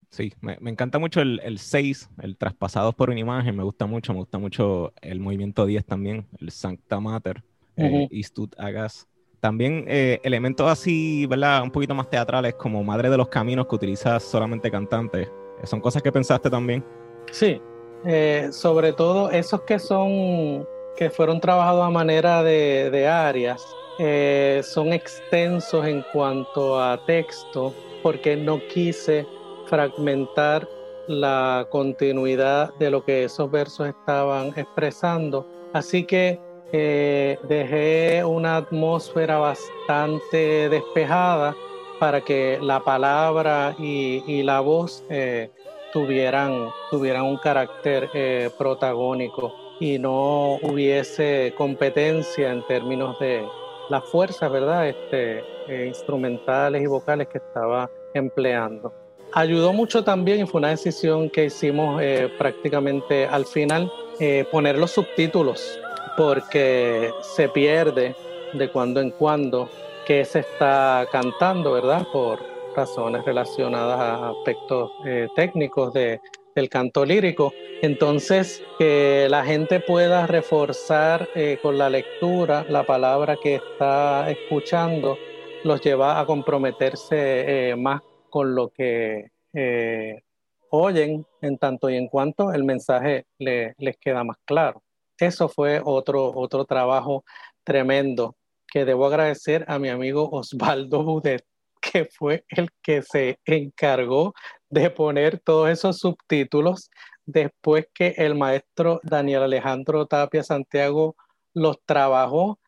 Sí, me, encanta mucho el, el 6, el traspasados por una imagen, me gusta mucho, me gusta mucho el movimiento 10 también, el Sancta Mater, uh Istud Agas. También eh, elementos así, ¿verdad? Un poquito más teatrales, como Madre de los Caminos, que utilizas solamente cantantes. ¿Son cosas que pensaste también? Sí, eh, sobre todo esos que son, que fueron trabajados a manera de, áreas, eh, son extensos en cuanto a texto, porque no quise fragmentar la continuidad de lo que esos versos estaban expresando. Así que eh, dejé una atmósfera bastante despejada para que la palabra y, la voz eh, tuvieran, tuvieran un carácter eh, protagónico y no hubiese competencia en términos de las fuerzas, ¿verdad? Este, instrumentales y vocales que estaba empleando. Ayudó mucho también y fue una decisión que hicimos prácticamente al final, poner los subtítulos porque se pierde de cuando en cuando que se está cantando, ¿verdad? Por razones relacionadas a aspectos eh, técnicos de, del canto lírico. Entonces, que la gente pueda reforzar eh, con la lectura la palabra que está escuchando, los lleva a comprometerse eh, más con lo que oyen, en tanto y en cuanto el mensaje les queda más claro. Eso fue otro, otro trabajo tremendo que debo agradecer a mi amigo Osvaldo Budet, que fue el que se encargó de poner todos esos subtítulos después que el maestro Daniel Alejandro Tapia Santiago los trabajó.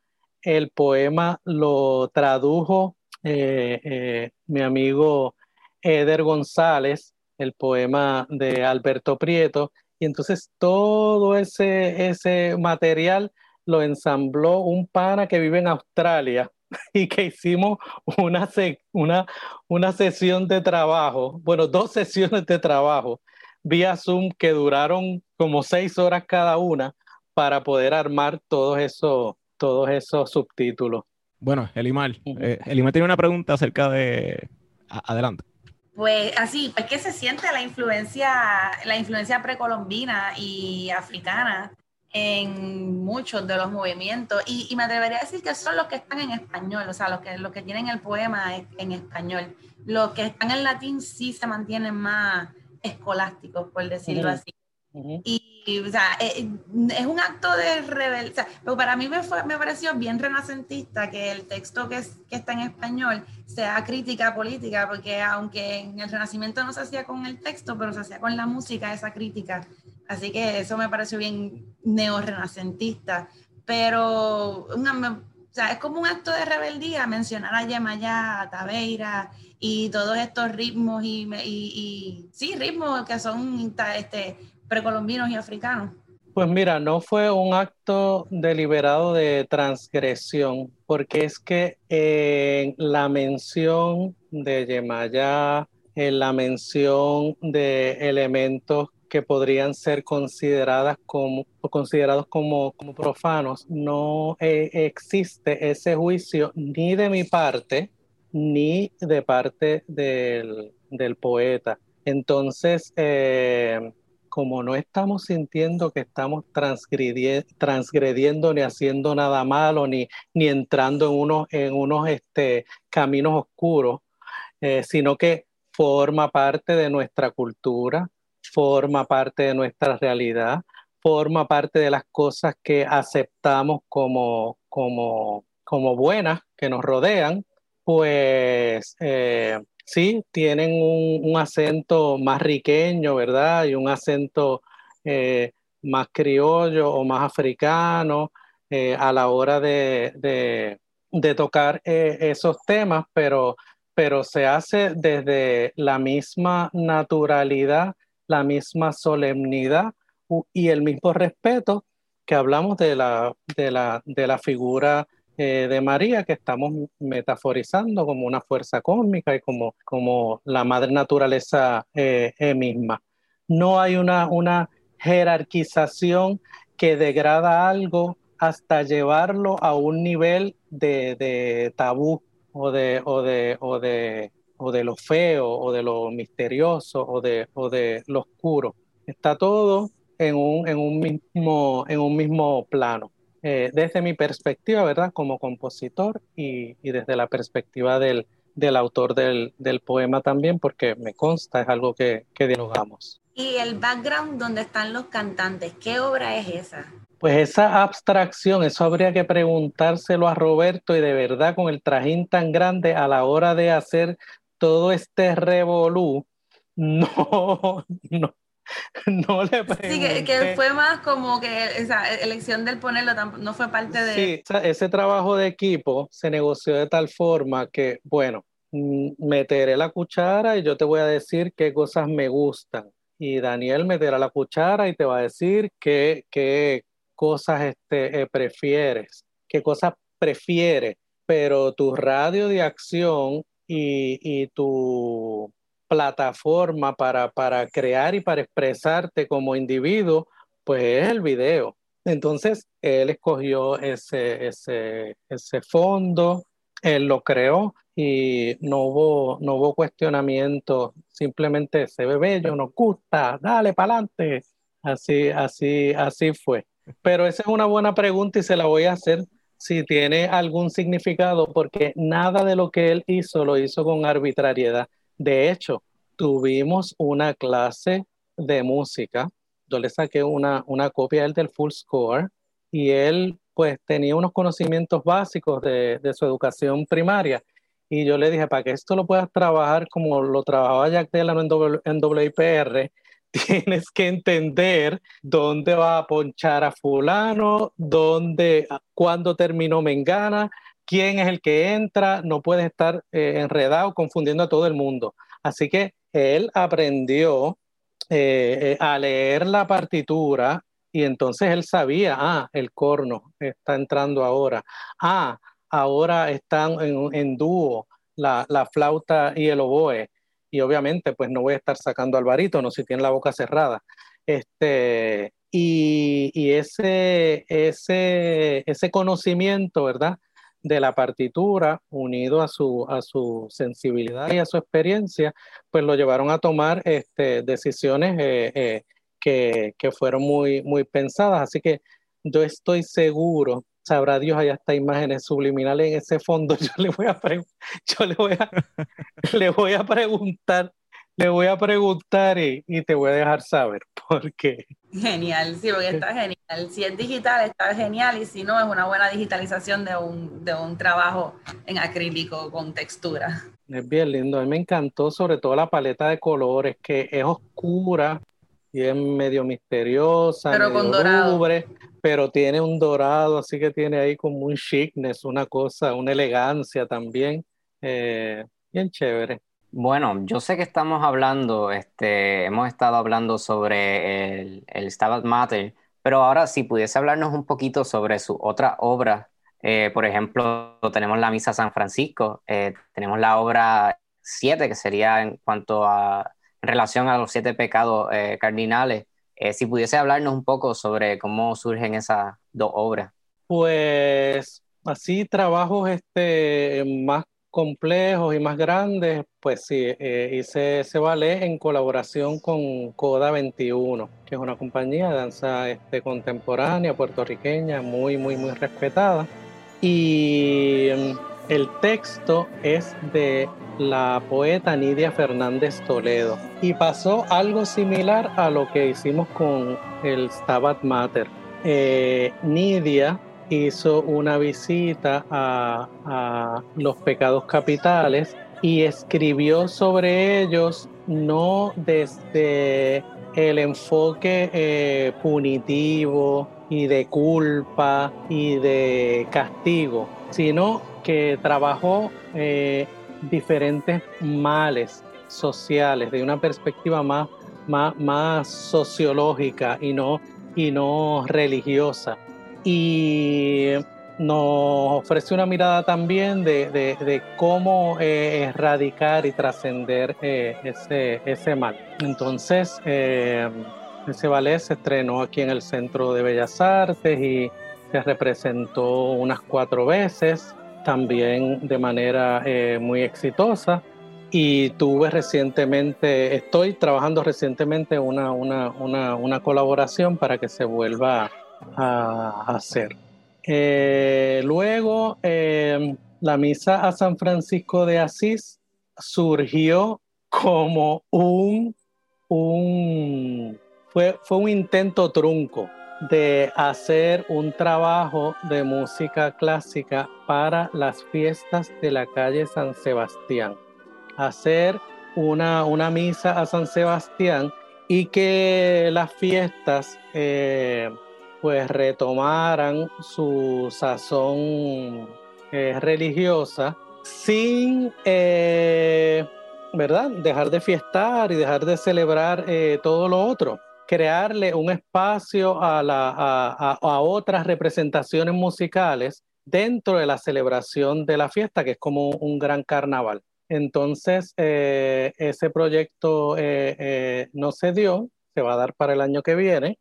El poema lo tradujo eh, eh, mi amigo Eder González, el poema de Alberto Prieto, y entonces todo ese, ese material lo ensambló un pana que vive en Australia y que hicimos una, una, una sesión de trabajo, bueno, dos sesiones de trabajo vía Zoom que duraron como seis horas cada una para poder armar todos esos, todos esos subtítulos. Bueno, Elimar, eh, Elimar tiene una pregunta acerca de... adelante. Pues así, es que se siente la influencia, la influencia precolombina y africana en muchos de los movimientos y, me atrevería a decir que son los que están en español, o sea, los que, los que tienen el poema en español. Los que están en latín sí se mantienen más escolásticos, por decirlo así. Y, o sea, eh, es un acto de rebelión. pero para mí me, fue, me pareció bien renacentista que el texto que, que está en español sea crítica política, porque aunque en el Renacimiento no se hacía con el texto, pero se hacía con la música, esa crítica. Así que eso me pareció bien neo-renacentista. Pero o sea, es como un acto de rebeldía mencionar a Yemayá, a Tabeira y todos estos ritmos y sí, ritmos que son este, precolombinos y africanos? Pues mira, no fue un acto deliberado de transgresión, porque es que en la mención de Yemayá, en la mención de elementos que podrían ser consideradas como, considerados como, como profanos, no eh, existe ese juicio ni de mi parte ni de parte del, del poeta. Entonces, eh, como no estamos sintiendo que estamos transgrediendo, ni haciendo nada malo, ni, ni entrando en unos, en unos este, caminos oscuros, eh, sino que forma parte de nuestra cultura, forma parte de nuestra realidad, forma parte de las cosas que aceptamos como, como, como buenas, que nos rodean, pues eh, sí, tienen un, acento más riqueño, ¿verdad? Y un acento eh, más criollo o más africano eh, a la hora de, tocar eh, esos temas, pero pero se hace desde la misma naturalidad, la misma solemnidad y el mismo respeto que hablamos de la, de la, de la figura eh, de María que estamos metaforizando como una fuerza cósmica y como, como la madre naturaleza eh, eh, misma. No hay una, una jerarquización que degrada algo hasta llevarlo a un nivel de, de tabú o de, o, de, o, de, o de lo feo o de lo misterioso o de, o de lo oscuro. Está todo en un, en un, mismo, en un mismo plano. Eh, desde mi perspectiva, ¿verdad? Como compositor y, y desde la perspectiva del, del autor del, del, poema también, porque me consta, es algo que, que dialogamos. ¿Y el background donde están los cantantes? ¿Qué obra es esa? Pues esa abstracción, eso habría que preguntárselo a Roberto y de verdad con el trajín tan grande a la hora de hacer todo este revolú, no, no, no le pregunté. Sí, que, fue más como que esa elección del ponerlo no fue parte de... Sí, ese trabajo de equipo se negoció de tal forma que, bueno, mm, meteré la cuchara y yo te voy a decir qué cosas me gustan. Y Daniel meterá la cuchara y te va a decir qué, qué cosas este, eh, prefieres, qué cosas prefieres, pero tu radio de acción y, tu plataforma para, para crear y para expresarte como individuo, pues es el video. Entonces, él escogió ese, ese, ese fondo, él lo creó y no hubo, no hubo cuestionamiento, simplemente se ve bello, nos gusta, dale para adelante. Así, así, así fue. Pero esa es una buena pregunta y se la voy a hacer si tiene algún significado, porque nada de lo que él hizo lo hizo con arbitrariedad. De hecho, tuvimos una clase de música. Yo le saqué una, una copia del full score y él pues tenía unos conocimientos básicos de, de, su educación primaria. Y yo le dije, para que esto lo puedas trabajar como lo trabajaba Jack Delano en, en WIPR, tienes que entender dónde va a ponchar a fulano, dónde, cuándo terminó Mengana, quién es el que entra, no puedes estar eh, enredado confundiendo a todo el mundo. Así que él aprendió eh, eh, a leer la partitura y entonces él sabía, ah, el corno está entrando ahora, ah, ahora están en, dúo la, flauta y el oboe, y obviamente pues no voy a estar sacando al barítono si tiene la boca cerrada. Este, y, y ese, ese, ese conocimiento, ¿verdad? de la partitura, unido a su, a su sensibilidad y a su experiencia, pues lo llevaron a tomar este, decisiones eh, eh, que, que, fueron muy, muy pensadas. Así que yo estoy seguro, sabrá Dios, hay hasta imágenes subliminales en ese fondo. Yo le voy a, yo le voy a, le voy a preguntar le voy a preguntar y, y, te voy a dejar saber por qué. Genial, sí, porque está genial. Si es digital, está genial y si no, es una buena digitalización de un, de un trabajo en acrílico con textura. Es bien lindo, a mí me encantó sobre todo la paleta de colores, que es oscura y es medio misteriosa, pero con dorado. Pero tiene un dorado, así que tiene ahí como un chicness, una cosa, una elegancia también, eh, bien chévere. Bueno, yo sé que estamos hablando, este, hemos estado hablando sobre el, el Stabat Mater, pero ahora si pudiese hablarnos un poquito sobre su otra obra, eh, por ejemplo, tenemos la Misa San Francisco, eh, tenemos la obra 7, que sería en cuanto a en relación a los siete pecados eh, si pudiese hablarnos un poco sobre cómo surgen esas dos obras. Pues así trabajos este, más complejos y más grandes, pues sí, eh, hice ese ballet en colaboración con Coda 21, que es una compañía de danza este, contemporánea puertorriqueña muy, muy, muy respetada. Y mm, el texto es de la poeta Nidia Fernández Toledo. Y pasó algo similar a lo que hicimos con el Stabat Mater. Eh, Nidia hizo una visita a, los pecados capitales y escribió sobre ellos no desde el enfoque eh, punitivo y de culpa y de castigo, sino que trabajó eh, diferentes males sociales, de una perspectiva más, más, más sociológica y no, y no religiosa. Y nos ofrece una mirada también de, cómo eh, erradicar y trascender eh, ese, ese, mal. Entonces, eh, ese ballet se estrenó aquí en el Centro de Bellas Artes y se representó unas cuatro veces, también de manera muy exitosa. Y tuve recientemente, estoy trabajando recientemente una, una, una, una colaboración para que se vuelva a hacer. Eh, luego, eh, la misa a San Francisco de Asís surgió como un, un fue, fue un intento trunco de hacer un trabajo de música clásica para las fiestas de la calle San Sebastián. Hacer una, una misa a San Sebastián y que las fiestas eh, pues retomaran su sazón eh, religiosa sin, eh, ¿verdad? Dejar de fiestar y dejar de celebrar eh, todo lo otro. Crearle un espacio a, la, a, otras representaciones musicales dentro de la celebración de la fiesta, que es como un gran carnaval. Entonces, ese proyecto no se dio, se va a dar para el año que viene,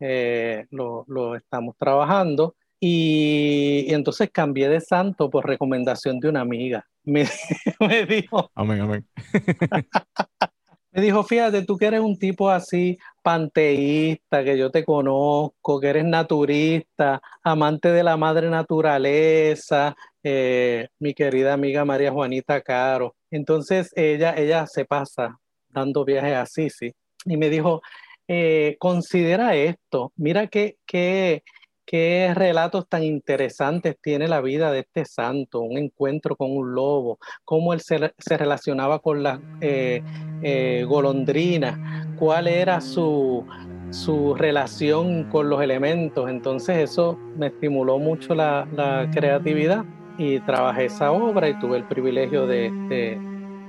eh, lo, estamos trabajando. Y, entonces cambié de santo por recomendación de una amiga. Me, dijo. Amén, amén. me dijo, fíjate, tú que eres un tipo así panteísta, que yo te conozco, que eres naturista, amante de la madre naturaleza, eh, mi querida amiga María Juanita Caro. Entonces ella, ella se pasa dando viajes así, sí. Y me dijo, eh, considera esto, mira qué, qué, qué relatos tan interesantes tiene la vida de este santo, un encuentro con un lobo, cómo él se, relacionaba con las eh, eh, golondrinas, cuál era su, su relación con los elementos. Entonces eso me estimuló mucho la, creatividad y trabajé esa obra y tuve el privilegio de, de,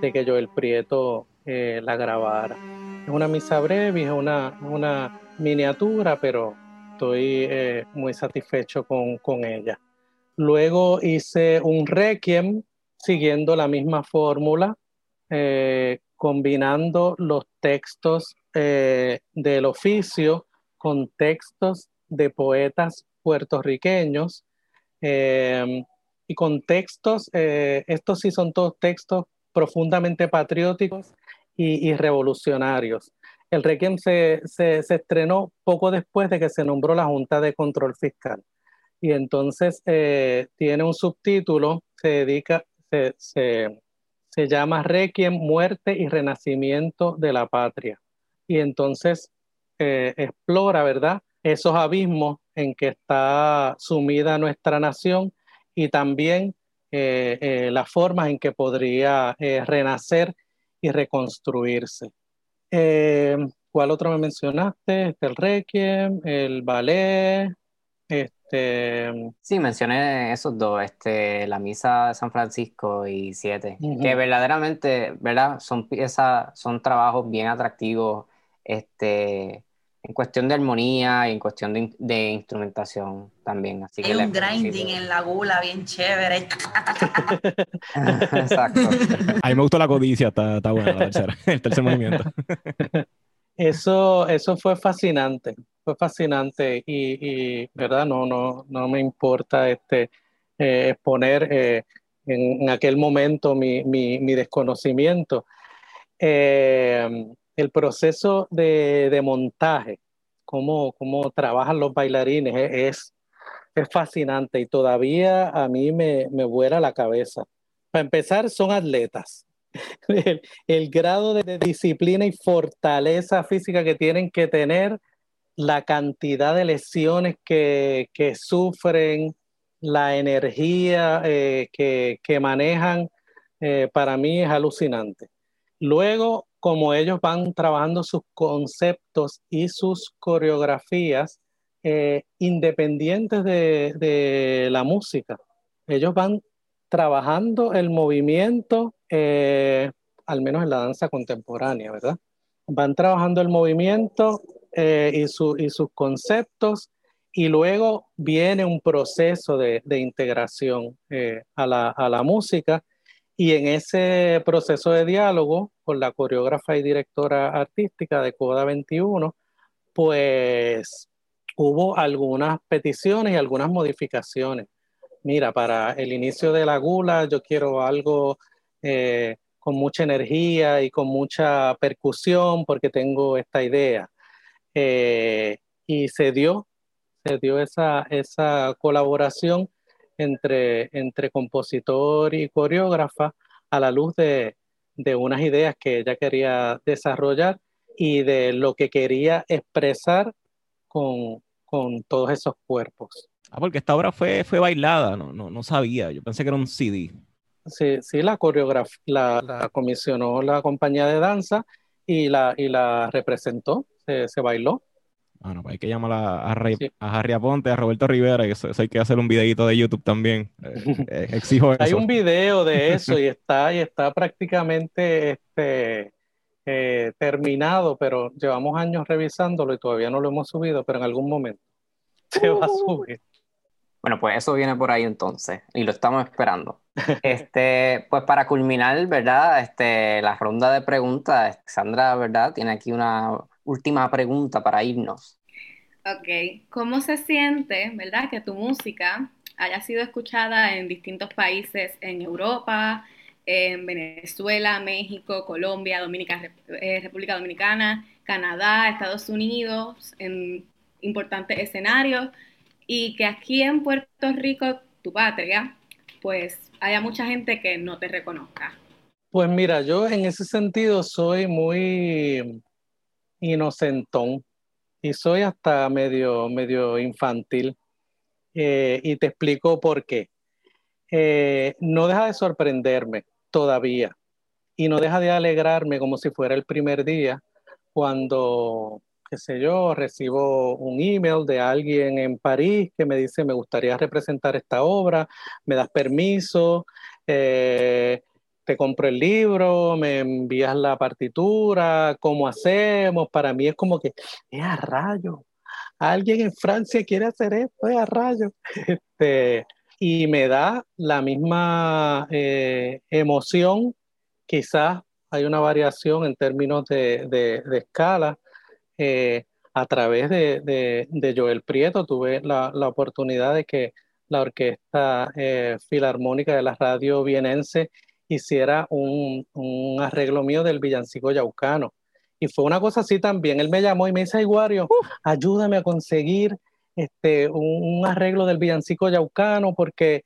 de que Joel Prieto la grabara. Es una misa breve, es una, una miniatura, pero estoy eh, muy satisfecho con, con, ella. Luego hice un requiem siguiendo la misma fórmula, eh, combinando los textos eh, del oficio con textos de poetas puertorriqueños y con textos, estos sí son todos textos profundamente patrióticos y, revolucionarios. El Requiem se, estrenó poco después de que se nombró la Junta de Control Fiscal. Y entonces eh, tiene un subtítulo, se dedica, se, llama Requiem, Muerte y Renacimiento de la Patria. Y entonces eh, explora, ¿verdad? Esos abismos en que está sumida nuestra nación y también eh, las formas en que podría renacer y reconstruirse. Eh, ¿Cuál otro me mencionaste? Este, el Requiem, el ballet, este... Sí, mencioné esos dos, este, la Misa de San Francisco y Siete, que verdaderamente, ¿verdad? Son piezas, son trabajos bien atractivos, este, en cuestión de armonía y en cuestión de, instrumentación también. Así Hay un grinding en la gula bien chévere. Exacto. A mí me gustó la codicia, está, está buena el tercer movimiento. Eso, eso fue fascinante, fue fascinante y, ¿verdad? No, no, no me importa este, eh, exponer eh, en, aquel momento mi, mi, mi desconocimiento. Eh, el proceso de, montaje, cómo, trabajan los bailarines, e, es, es fascinante y todavía a mí me, me vuela la cabeza. Para empezar, son atletas. El, grado de, disciplina y fortaleza física que tienen que tener, la cantidad de lesiones que, sufren, la energía eh, que, manejan, eh, para mí es alucinante. Luego, como ellos van trabajando sus conceptos y sus coreografías eh, independientes de, la música. Ellos van trabajando el movimiento eh, al menos en la danza contemporánea, ¿verdad? Van trabajando el movimiento eh, y, y, sus conceptos y luego viene un proceso de, de integración a, la, a, la, música y en ese proceso de diálogo con la coreógrafa y directora artística de Coda 21, pues hubo algunas peticiones y algunas modificaciones. Mira, para el inicio de la gula yo quiero algo eh, con mucha energía y con mucha percusión porque tengo esta idea. Eh, y se dio, se dio esa, esa colaboración entre, entre compositor y coreógrafa a la luz de, de unas ideas que ella quería desarrollar y de lo que quería expresar con, con todos esos cuerpos. Ah, porque esta obra fue, fue bailada, no, no, no sabía, yo pensé que era un CD. Sí, sí la coreografía, la, comisionó la compañía de danza y la, y la representó, se, se bailó. Bueno, pues hay que llamar a, a, a Harry Aponte, a Roberto Rivera, y eso, hay que hacer un videito de YouTube también. Eh, eh, exijo Hay un video de eso y está, y está prácticamente este, eh, terminado, pero llevamos años revisándolo y todavía no lo hemos subido, pero en algún momento se va a uh. subir. Bueno, pues eso viene por ahí entonces y lo estamos esperando. Este, pues para culminar, ¿verdad? Este, la ronda de preguntas, Sandra, ¿verdad? Tiene aquí una última pregunta para irnos. Ok, ¿cómo se siente, ¿verdad? Que tu música haya sido escuchada en distintos países en Europa, en Venezuela, México, Colombia, eh, República Dominicana, Canadá, Estados Unidos, en importantes escenarios, y que aquí en Puerto Rico, tu patria, pues haya mucha gente que no te reconozca. Pues mira, yo en ese sentido soy muy inocentón y soy hasta medio, medio infantil. Eh, y te explico por qué. Eh, no deja de sorprenderme todavía y no deja de alegrarme como si fuera el primer día cuando, qué sé yo, recibo un email de alguien en París que me dice me gustaría representar esta obra, me das permiso, eh, te compro el libro, me envías la partitura, ¿cómo hacemos? Para mí es como que, es a rayo. Alguien en Francia quiere hacer esto, es a rayo. Este, y me da la misma eh, emoción, quizás hay una variación en términos de, escala. Eh, a través de, Joel Prieto tuve la, oportunidad de que la Orquesta eh, Filarmónica de la Radio Vienense hiciera un, arreglo mío del villancico yaucano. Y fue una cosa así también. Él me llamó y me dice, Iguario, ayúdame a conseguir este, un, arreglo del villancico yaucano porque,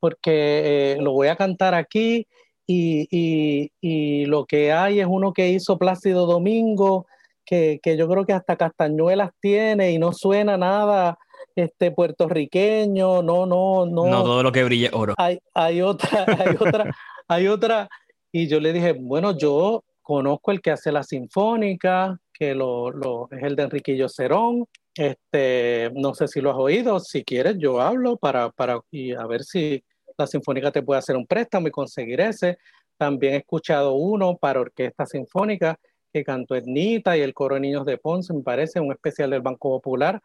porque eh, lo voy a cantar aquí y, lo que hay es uno que hizo Plácido Domingo, que, yo creo que hasta castañuelas tiene y no suena nada este puertorriqueño, no, no, no. No todo lo que brilla oro. Hay, hay otra, hay otra, hay otra, y yo le dije, bueno, yo conozco el que hace la sinfónica, que lo, lo, es el de Enriquillo Cerón, este, no sé si lo has oído, si quieres yo hablo para, para y a ver si la sinfónica te puede hacer un préstamo y conseguir ese. También he escuchado uno para orquesta sinfónica que cantó Ednita y el coro de niños de Ponce, me parece, un especial del Banco Popular.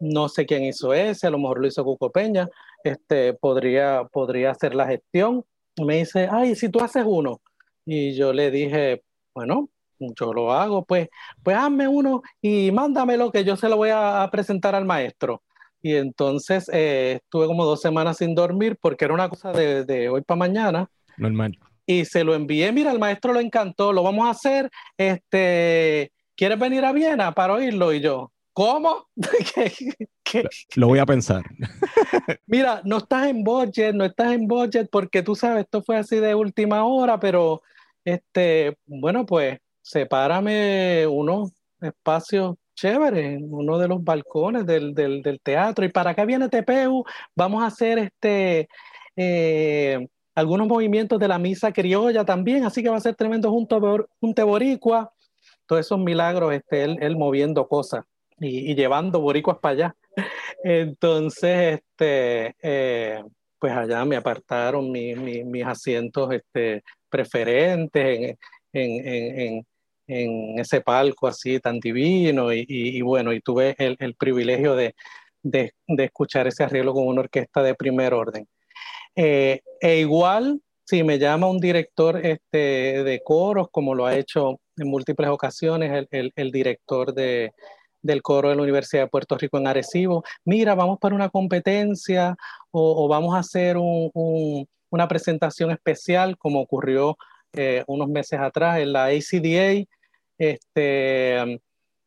No sé quién hizo ese, a lo mejor lo hizo Cuco Peña. Este, podría, podría hacer la gestión me dice, ay, si tú haces uno. Y yo le dije, bueno, yo lo hago, pues, pues hazme uno y mándamelo que yo se lo voy a, presentar al maestro. Y entonces eh, estuve como dos semanas sin dormir porque era una cosa de, de hoy para mañana. Normal. Y se lo envié, mira, al maestro le encantó, lo vamos a hacer, este, ¿quieres venir a Viena para oírlo? Y yo, ¿Cómo? Lo voy a pensar. Mira, no estás en budget, no estás en budget porque tú sabes, esto fue así de última hora, pero este, bueno, pues sepárame unos espacios chéveres, uno de los balcones del, teatro. ¿Y para qué viene TPU? Vamos a hacer este eh, algunos movimientos de la misa criolla también, así que va a ser tremendo junto, junto boricua. Todos esos milagros, este, él moviendo cosas y, llevando boricuas para allá. Entonces, este, eh, pues allá me apartaron mis asientos este, preferentes en, ese palco así tan divino y, bueno, y tuve el, privilegio de, escuchar ese arreglo con una orquesta de primer orden. Eh, e igual, si me llama un director este, de coros, como lo ha hecho en múltiples ocasiones el director de, del coro de la Universidad de Puerto Rico en Arecibo, mira, vamos para una competencia o, vamos a hacer una presentación especial como ocurrió eh, unos meses atrás en la ACDA, este,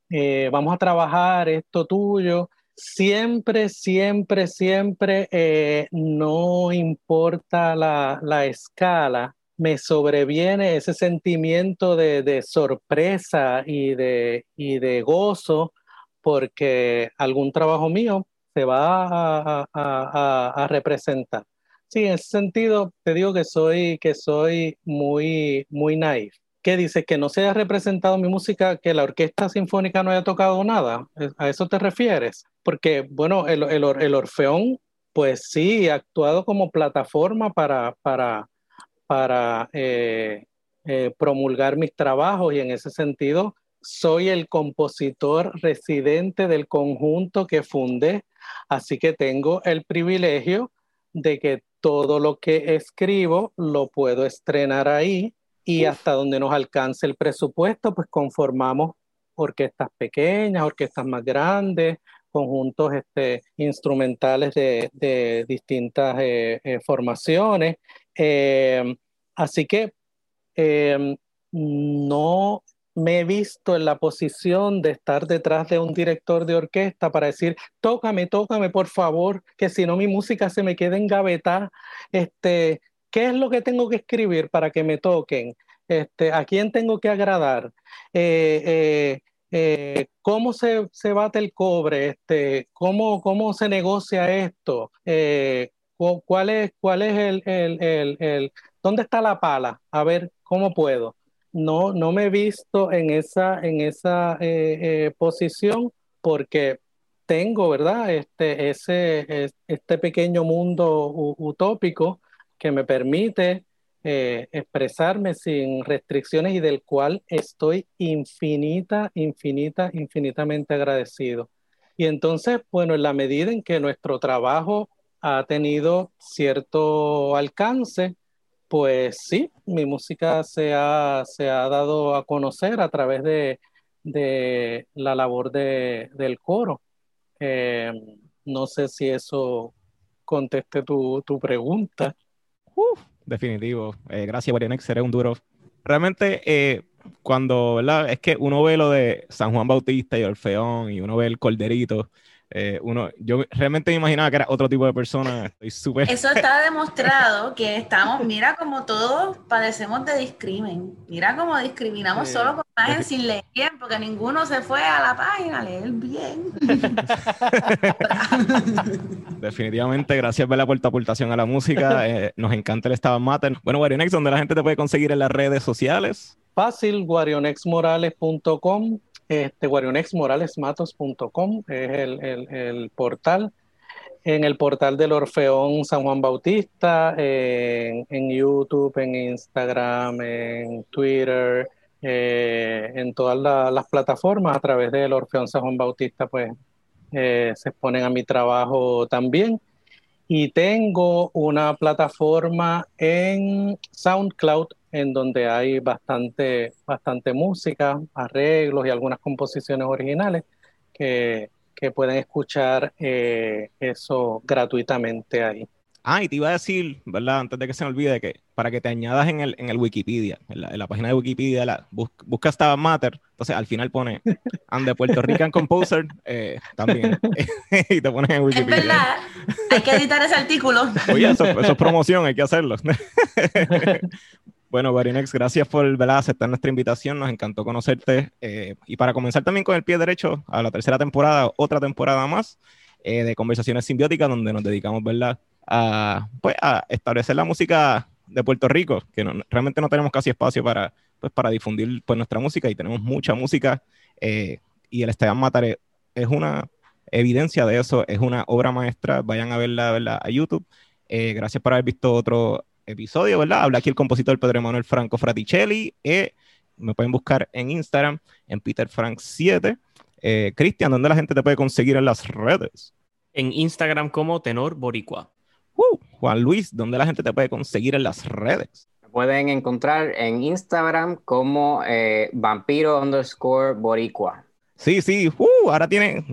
eh, vamos a trabajar esto tuyo. Siempre, siempre, siempre, eh, no importa la, la escala, me sobreviene ese sentimiento de, de sorpresa y de, y de gozo porque algún trabajo mío se va a, representar. Sí, en ese sentido te digo que soy, que soy muy, muy naif. ¿Qué dices? Que no se haya representado mi música, que la orquesta sinfónica no haya tocado nada. ¿A eso te refieres? Porque, bueno, el, el, Orfeón, pues sí, ha actuado como plataforma para, para, para eh, eh, promulgar mis trabajos y en ese sentido soy el compositor residente del conjunto que fundé, así que tengo el privilegio de que todo lo que escribo lo puedo estrenar ahí y hasta donde nos alcance el presupuesto, pues conformamos orquestas pequeñas, orquestas más grandes, conjuntos este, instrumentales de, distintas eh, eh, formaciones. Eh, así que no me he visto en la posición de estar detrás de un director de orquesta para decir, tócame, tócame, por favor, que si no mi música se me queda engavetada. Este, ¿Qué es lo que tengo que escribir para que me toquen? Este, ¿A quién tengo que agradar? Eh, eh, eh, ¿Cómo se, se, bate el cobre? Este, ¿cómo, ¿Cómo se negocia esto? ¿Cuál es, cuál es el, el, el, el, dónde está la pala? A ver, ¿cómo puedo? No, no me he visto en esa, en esa eh, eh, posición porque tengo, ¿verdad? Este, ese, este pequeño mundo utópico que me permite eh, expresarme sin restricciones y del cual estoy infinita, infinita, infinitamente agradecido. Y entonces, bueno, en la medida en que nuestro trabajo ha tenido cierto alcance, pues sí, mi música se ha, se ha dado a conocer a través de, la labor del coro. Eh, no sé si eso conteste tu, pregunta. definitivo. Eh, gracias, Marianex, seré un duro. Realmente, eh, cuando, ¿verdad? Es que uno ve lo de San Juan Bautista y Orfeón y uno ve el Corderito eh, uno, yo realmente me imaginaba que era otro tipo de persona. Estoy. Eso está demostrado que estamos, mira como todos padecemos de discrimen. Mira cómo discriminamos solo con imagen sin leer bien, porque ninguno se fue a la página a leer bien. Definitivamente, gracias Bella por tu aportación a la música. Eh, nos encanta el Estaban Matter. Bueno, Guarionex, donde la gente te puede conseguir en las redes sociales. Fácil, guarionexmorales.com este, guarionexmoralesmatos.com es el, portal. En el portal del Orfeón San Juan Bautista, en, YouTube, en Instagram, en Twitter, eh, en todas las plataformas a través del Orfeón San Juan Bautista, pues eh, se exponen a mi trabajo también. Y tengo una plataforma en SoundCloud en donde hay bastante, bastante música, arreglos y algunas composiciones originales que, pueden escuchar eh, eso gratuitamente ahí. Ah, y te iba a decir, ¿verdad? Antes de que se me olvide, que para que te añadas en el, en el Wikipedia, en la, página de Wikipedia, la, busca, busca Matter, entonces al final pone And the Puerto Rican Composer eh, también. y te pones en Wikipedia. Es verdad, hay que editar ese artículo. Oye, eso, eso es promoción, hay que hacerlo. Bueno, Barinex, gracias por aceptar nuestra invitación. Nos encantó conocerte. Eh, y para comenzar también con el pie derecho a la tercera temporada, otra temporada más eh, de Conversaciones Simbióticas, donde nos dedicamos ¿verdad? A, pues, a establecer la música de Puerto Rico, que realmente no tenemos casi espacio para, pues, para difundir pues, nuestra música y tenemos mucha música. Eh, y el Esteban Matare es una evidencia de eso, es una obra maestra. Vayan a verla, verla a YouTube. Eh, gracias por haber visto otro episodio, ¿verdad? Habla aquí el compositor Pedro Emanuel Franco Fraticelli. Eh, me pueden buscar en Instagram, en PeterFrank7. Eh, Cristian, ¿dónde la gente te puede conseguir en las redes? En Instagram como Tenor Boricua. Uh, Juan Luis, ¿dónde la gente te puede conseguir en las redes? Me pueden encontrar en Instagram como eh, vampiro underscore boricua. Sí, sí, uh, ahora tiene...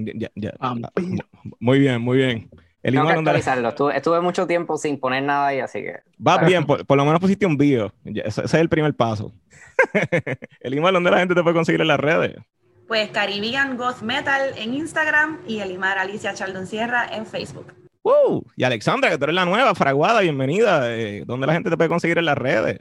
muy bien, muy bien. El Tengo que actualizarlo. Estuve, estuve, mucho tiempo sin poner nada ahí, así que... Va bien, por, lo menos pusiste un video. Ese, es el primer paso. el email donde la gente te puede conseguir en las redes. Pues Caribbean Ghost Metal en Instagram y el Imar Alicia Chaldon Sierra en Facebook. ¡Wow! Y Alexandra, que tú eres la nueva, fraguada, bienvenida. Eh, ¿Dónde la gente te puede conseguir en las redes?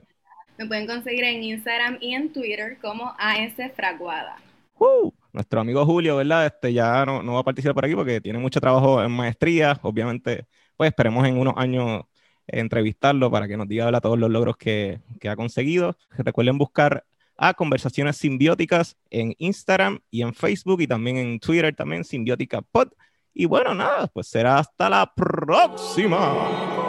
Me pueden conseguir en Instagram y en Twitter como AS Fraguada. ¡Wow! Nuestro amigo Julio, ¿verdad? Este ya no, no va a participar por aquí porque tiene mucho trabajo en maestría. Obviamente, pues esperemos en unos años entrevistarlo para que nos diga todos los logros que, que ha conseguido. Recuerden buscar a Conversaciones Simbióticas en Instagram y en Facebook y también en Twitter, también Simbiótica Pod. Y bueno, nada, pues será hasta la próxima.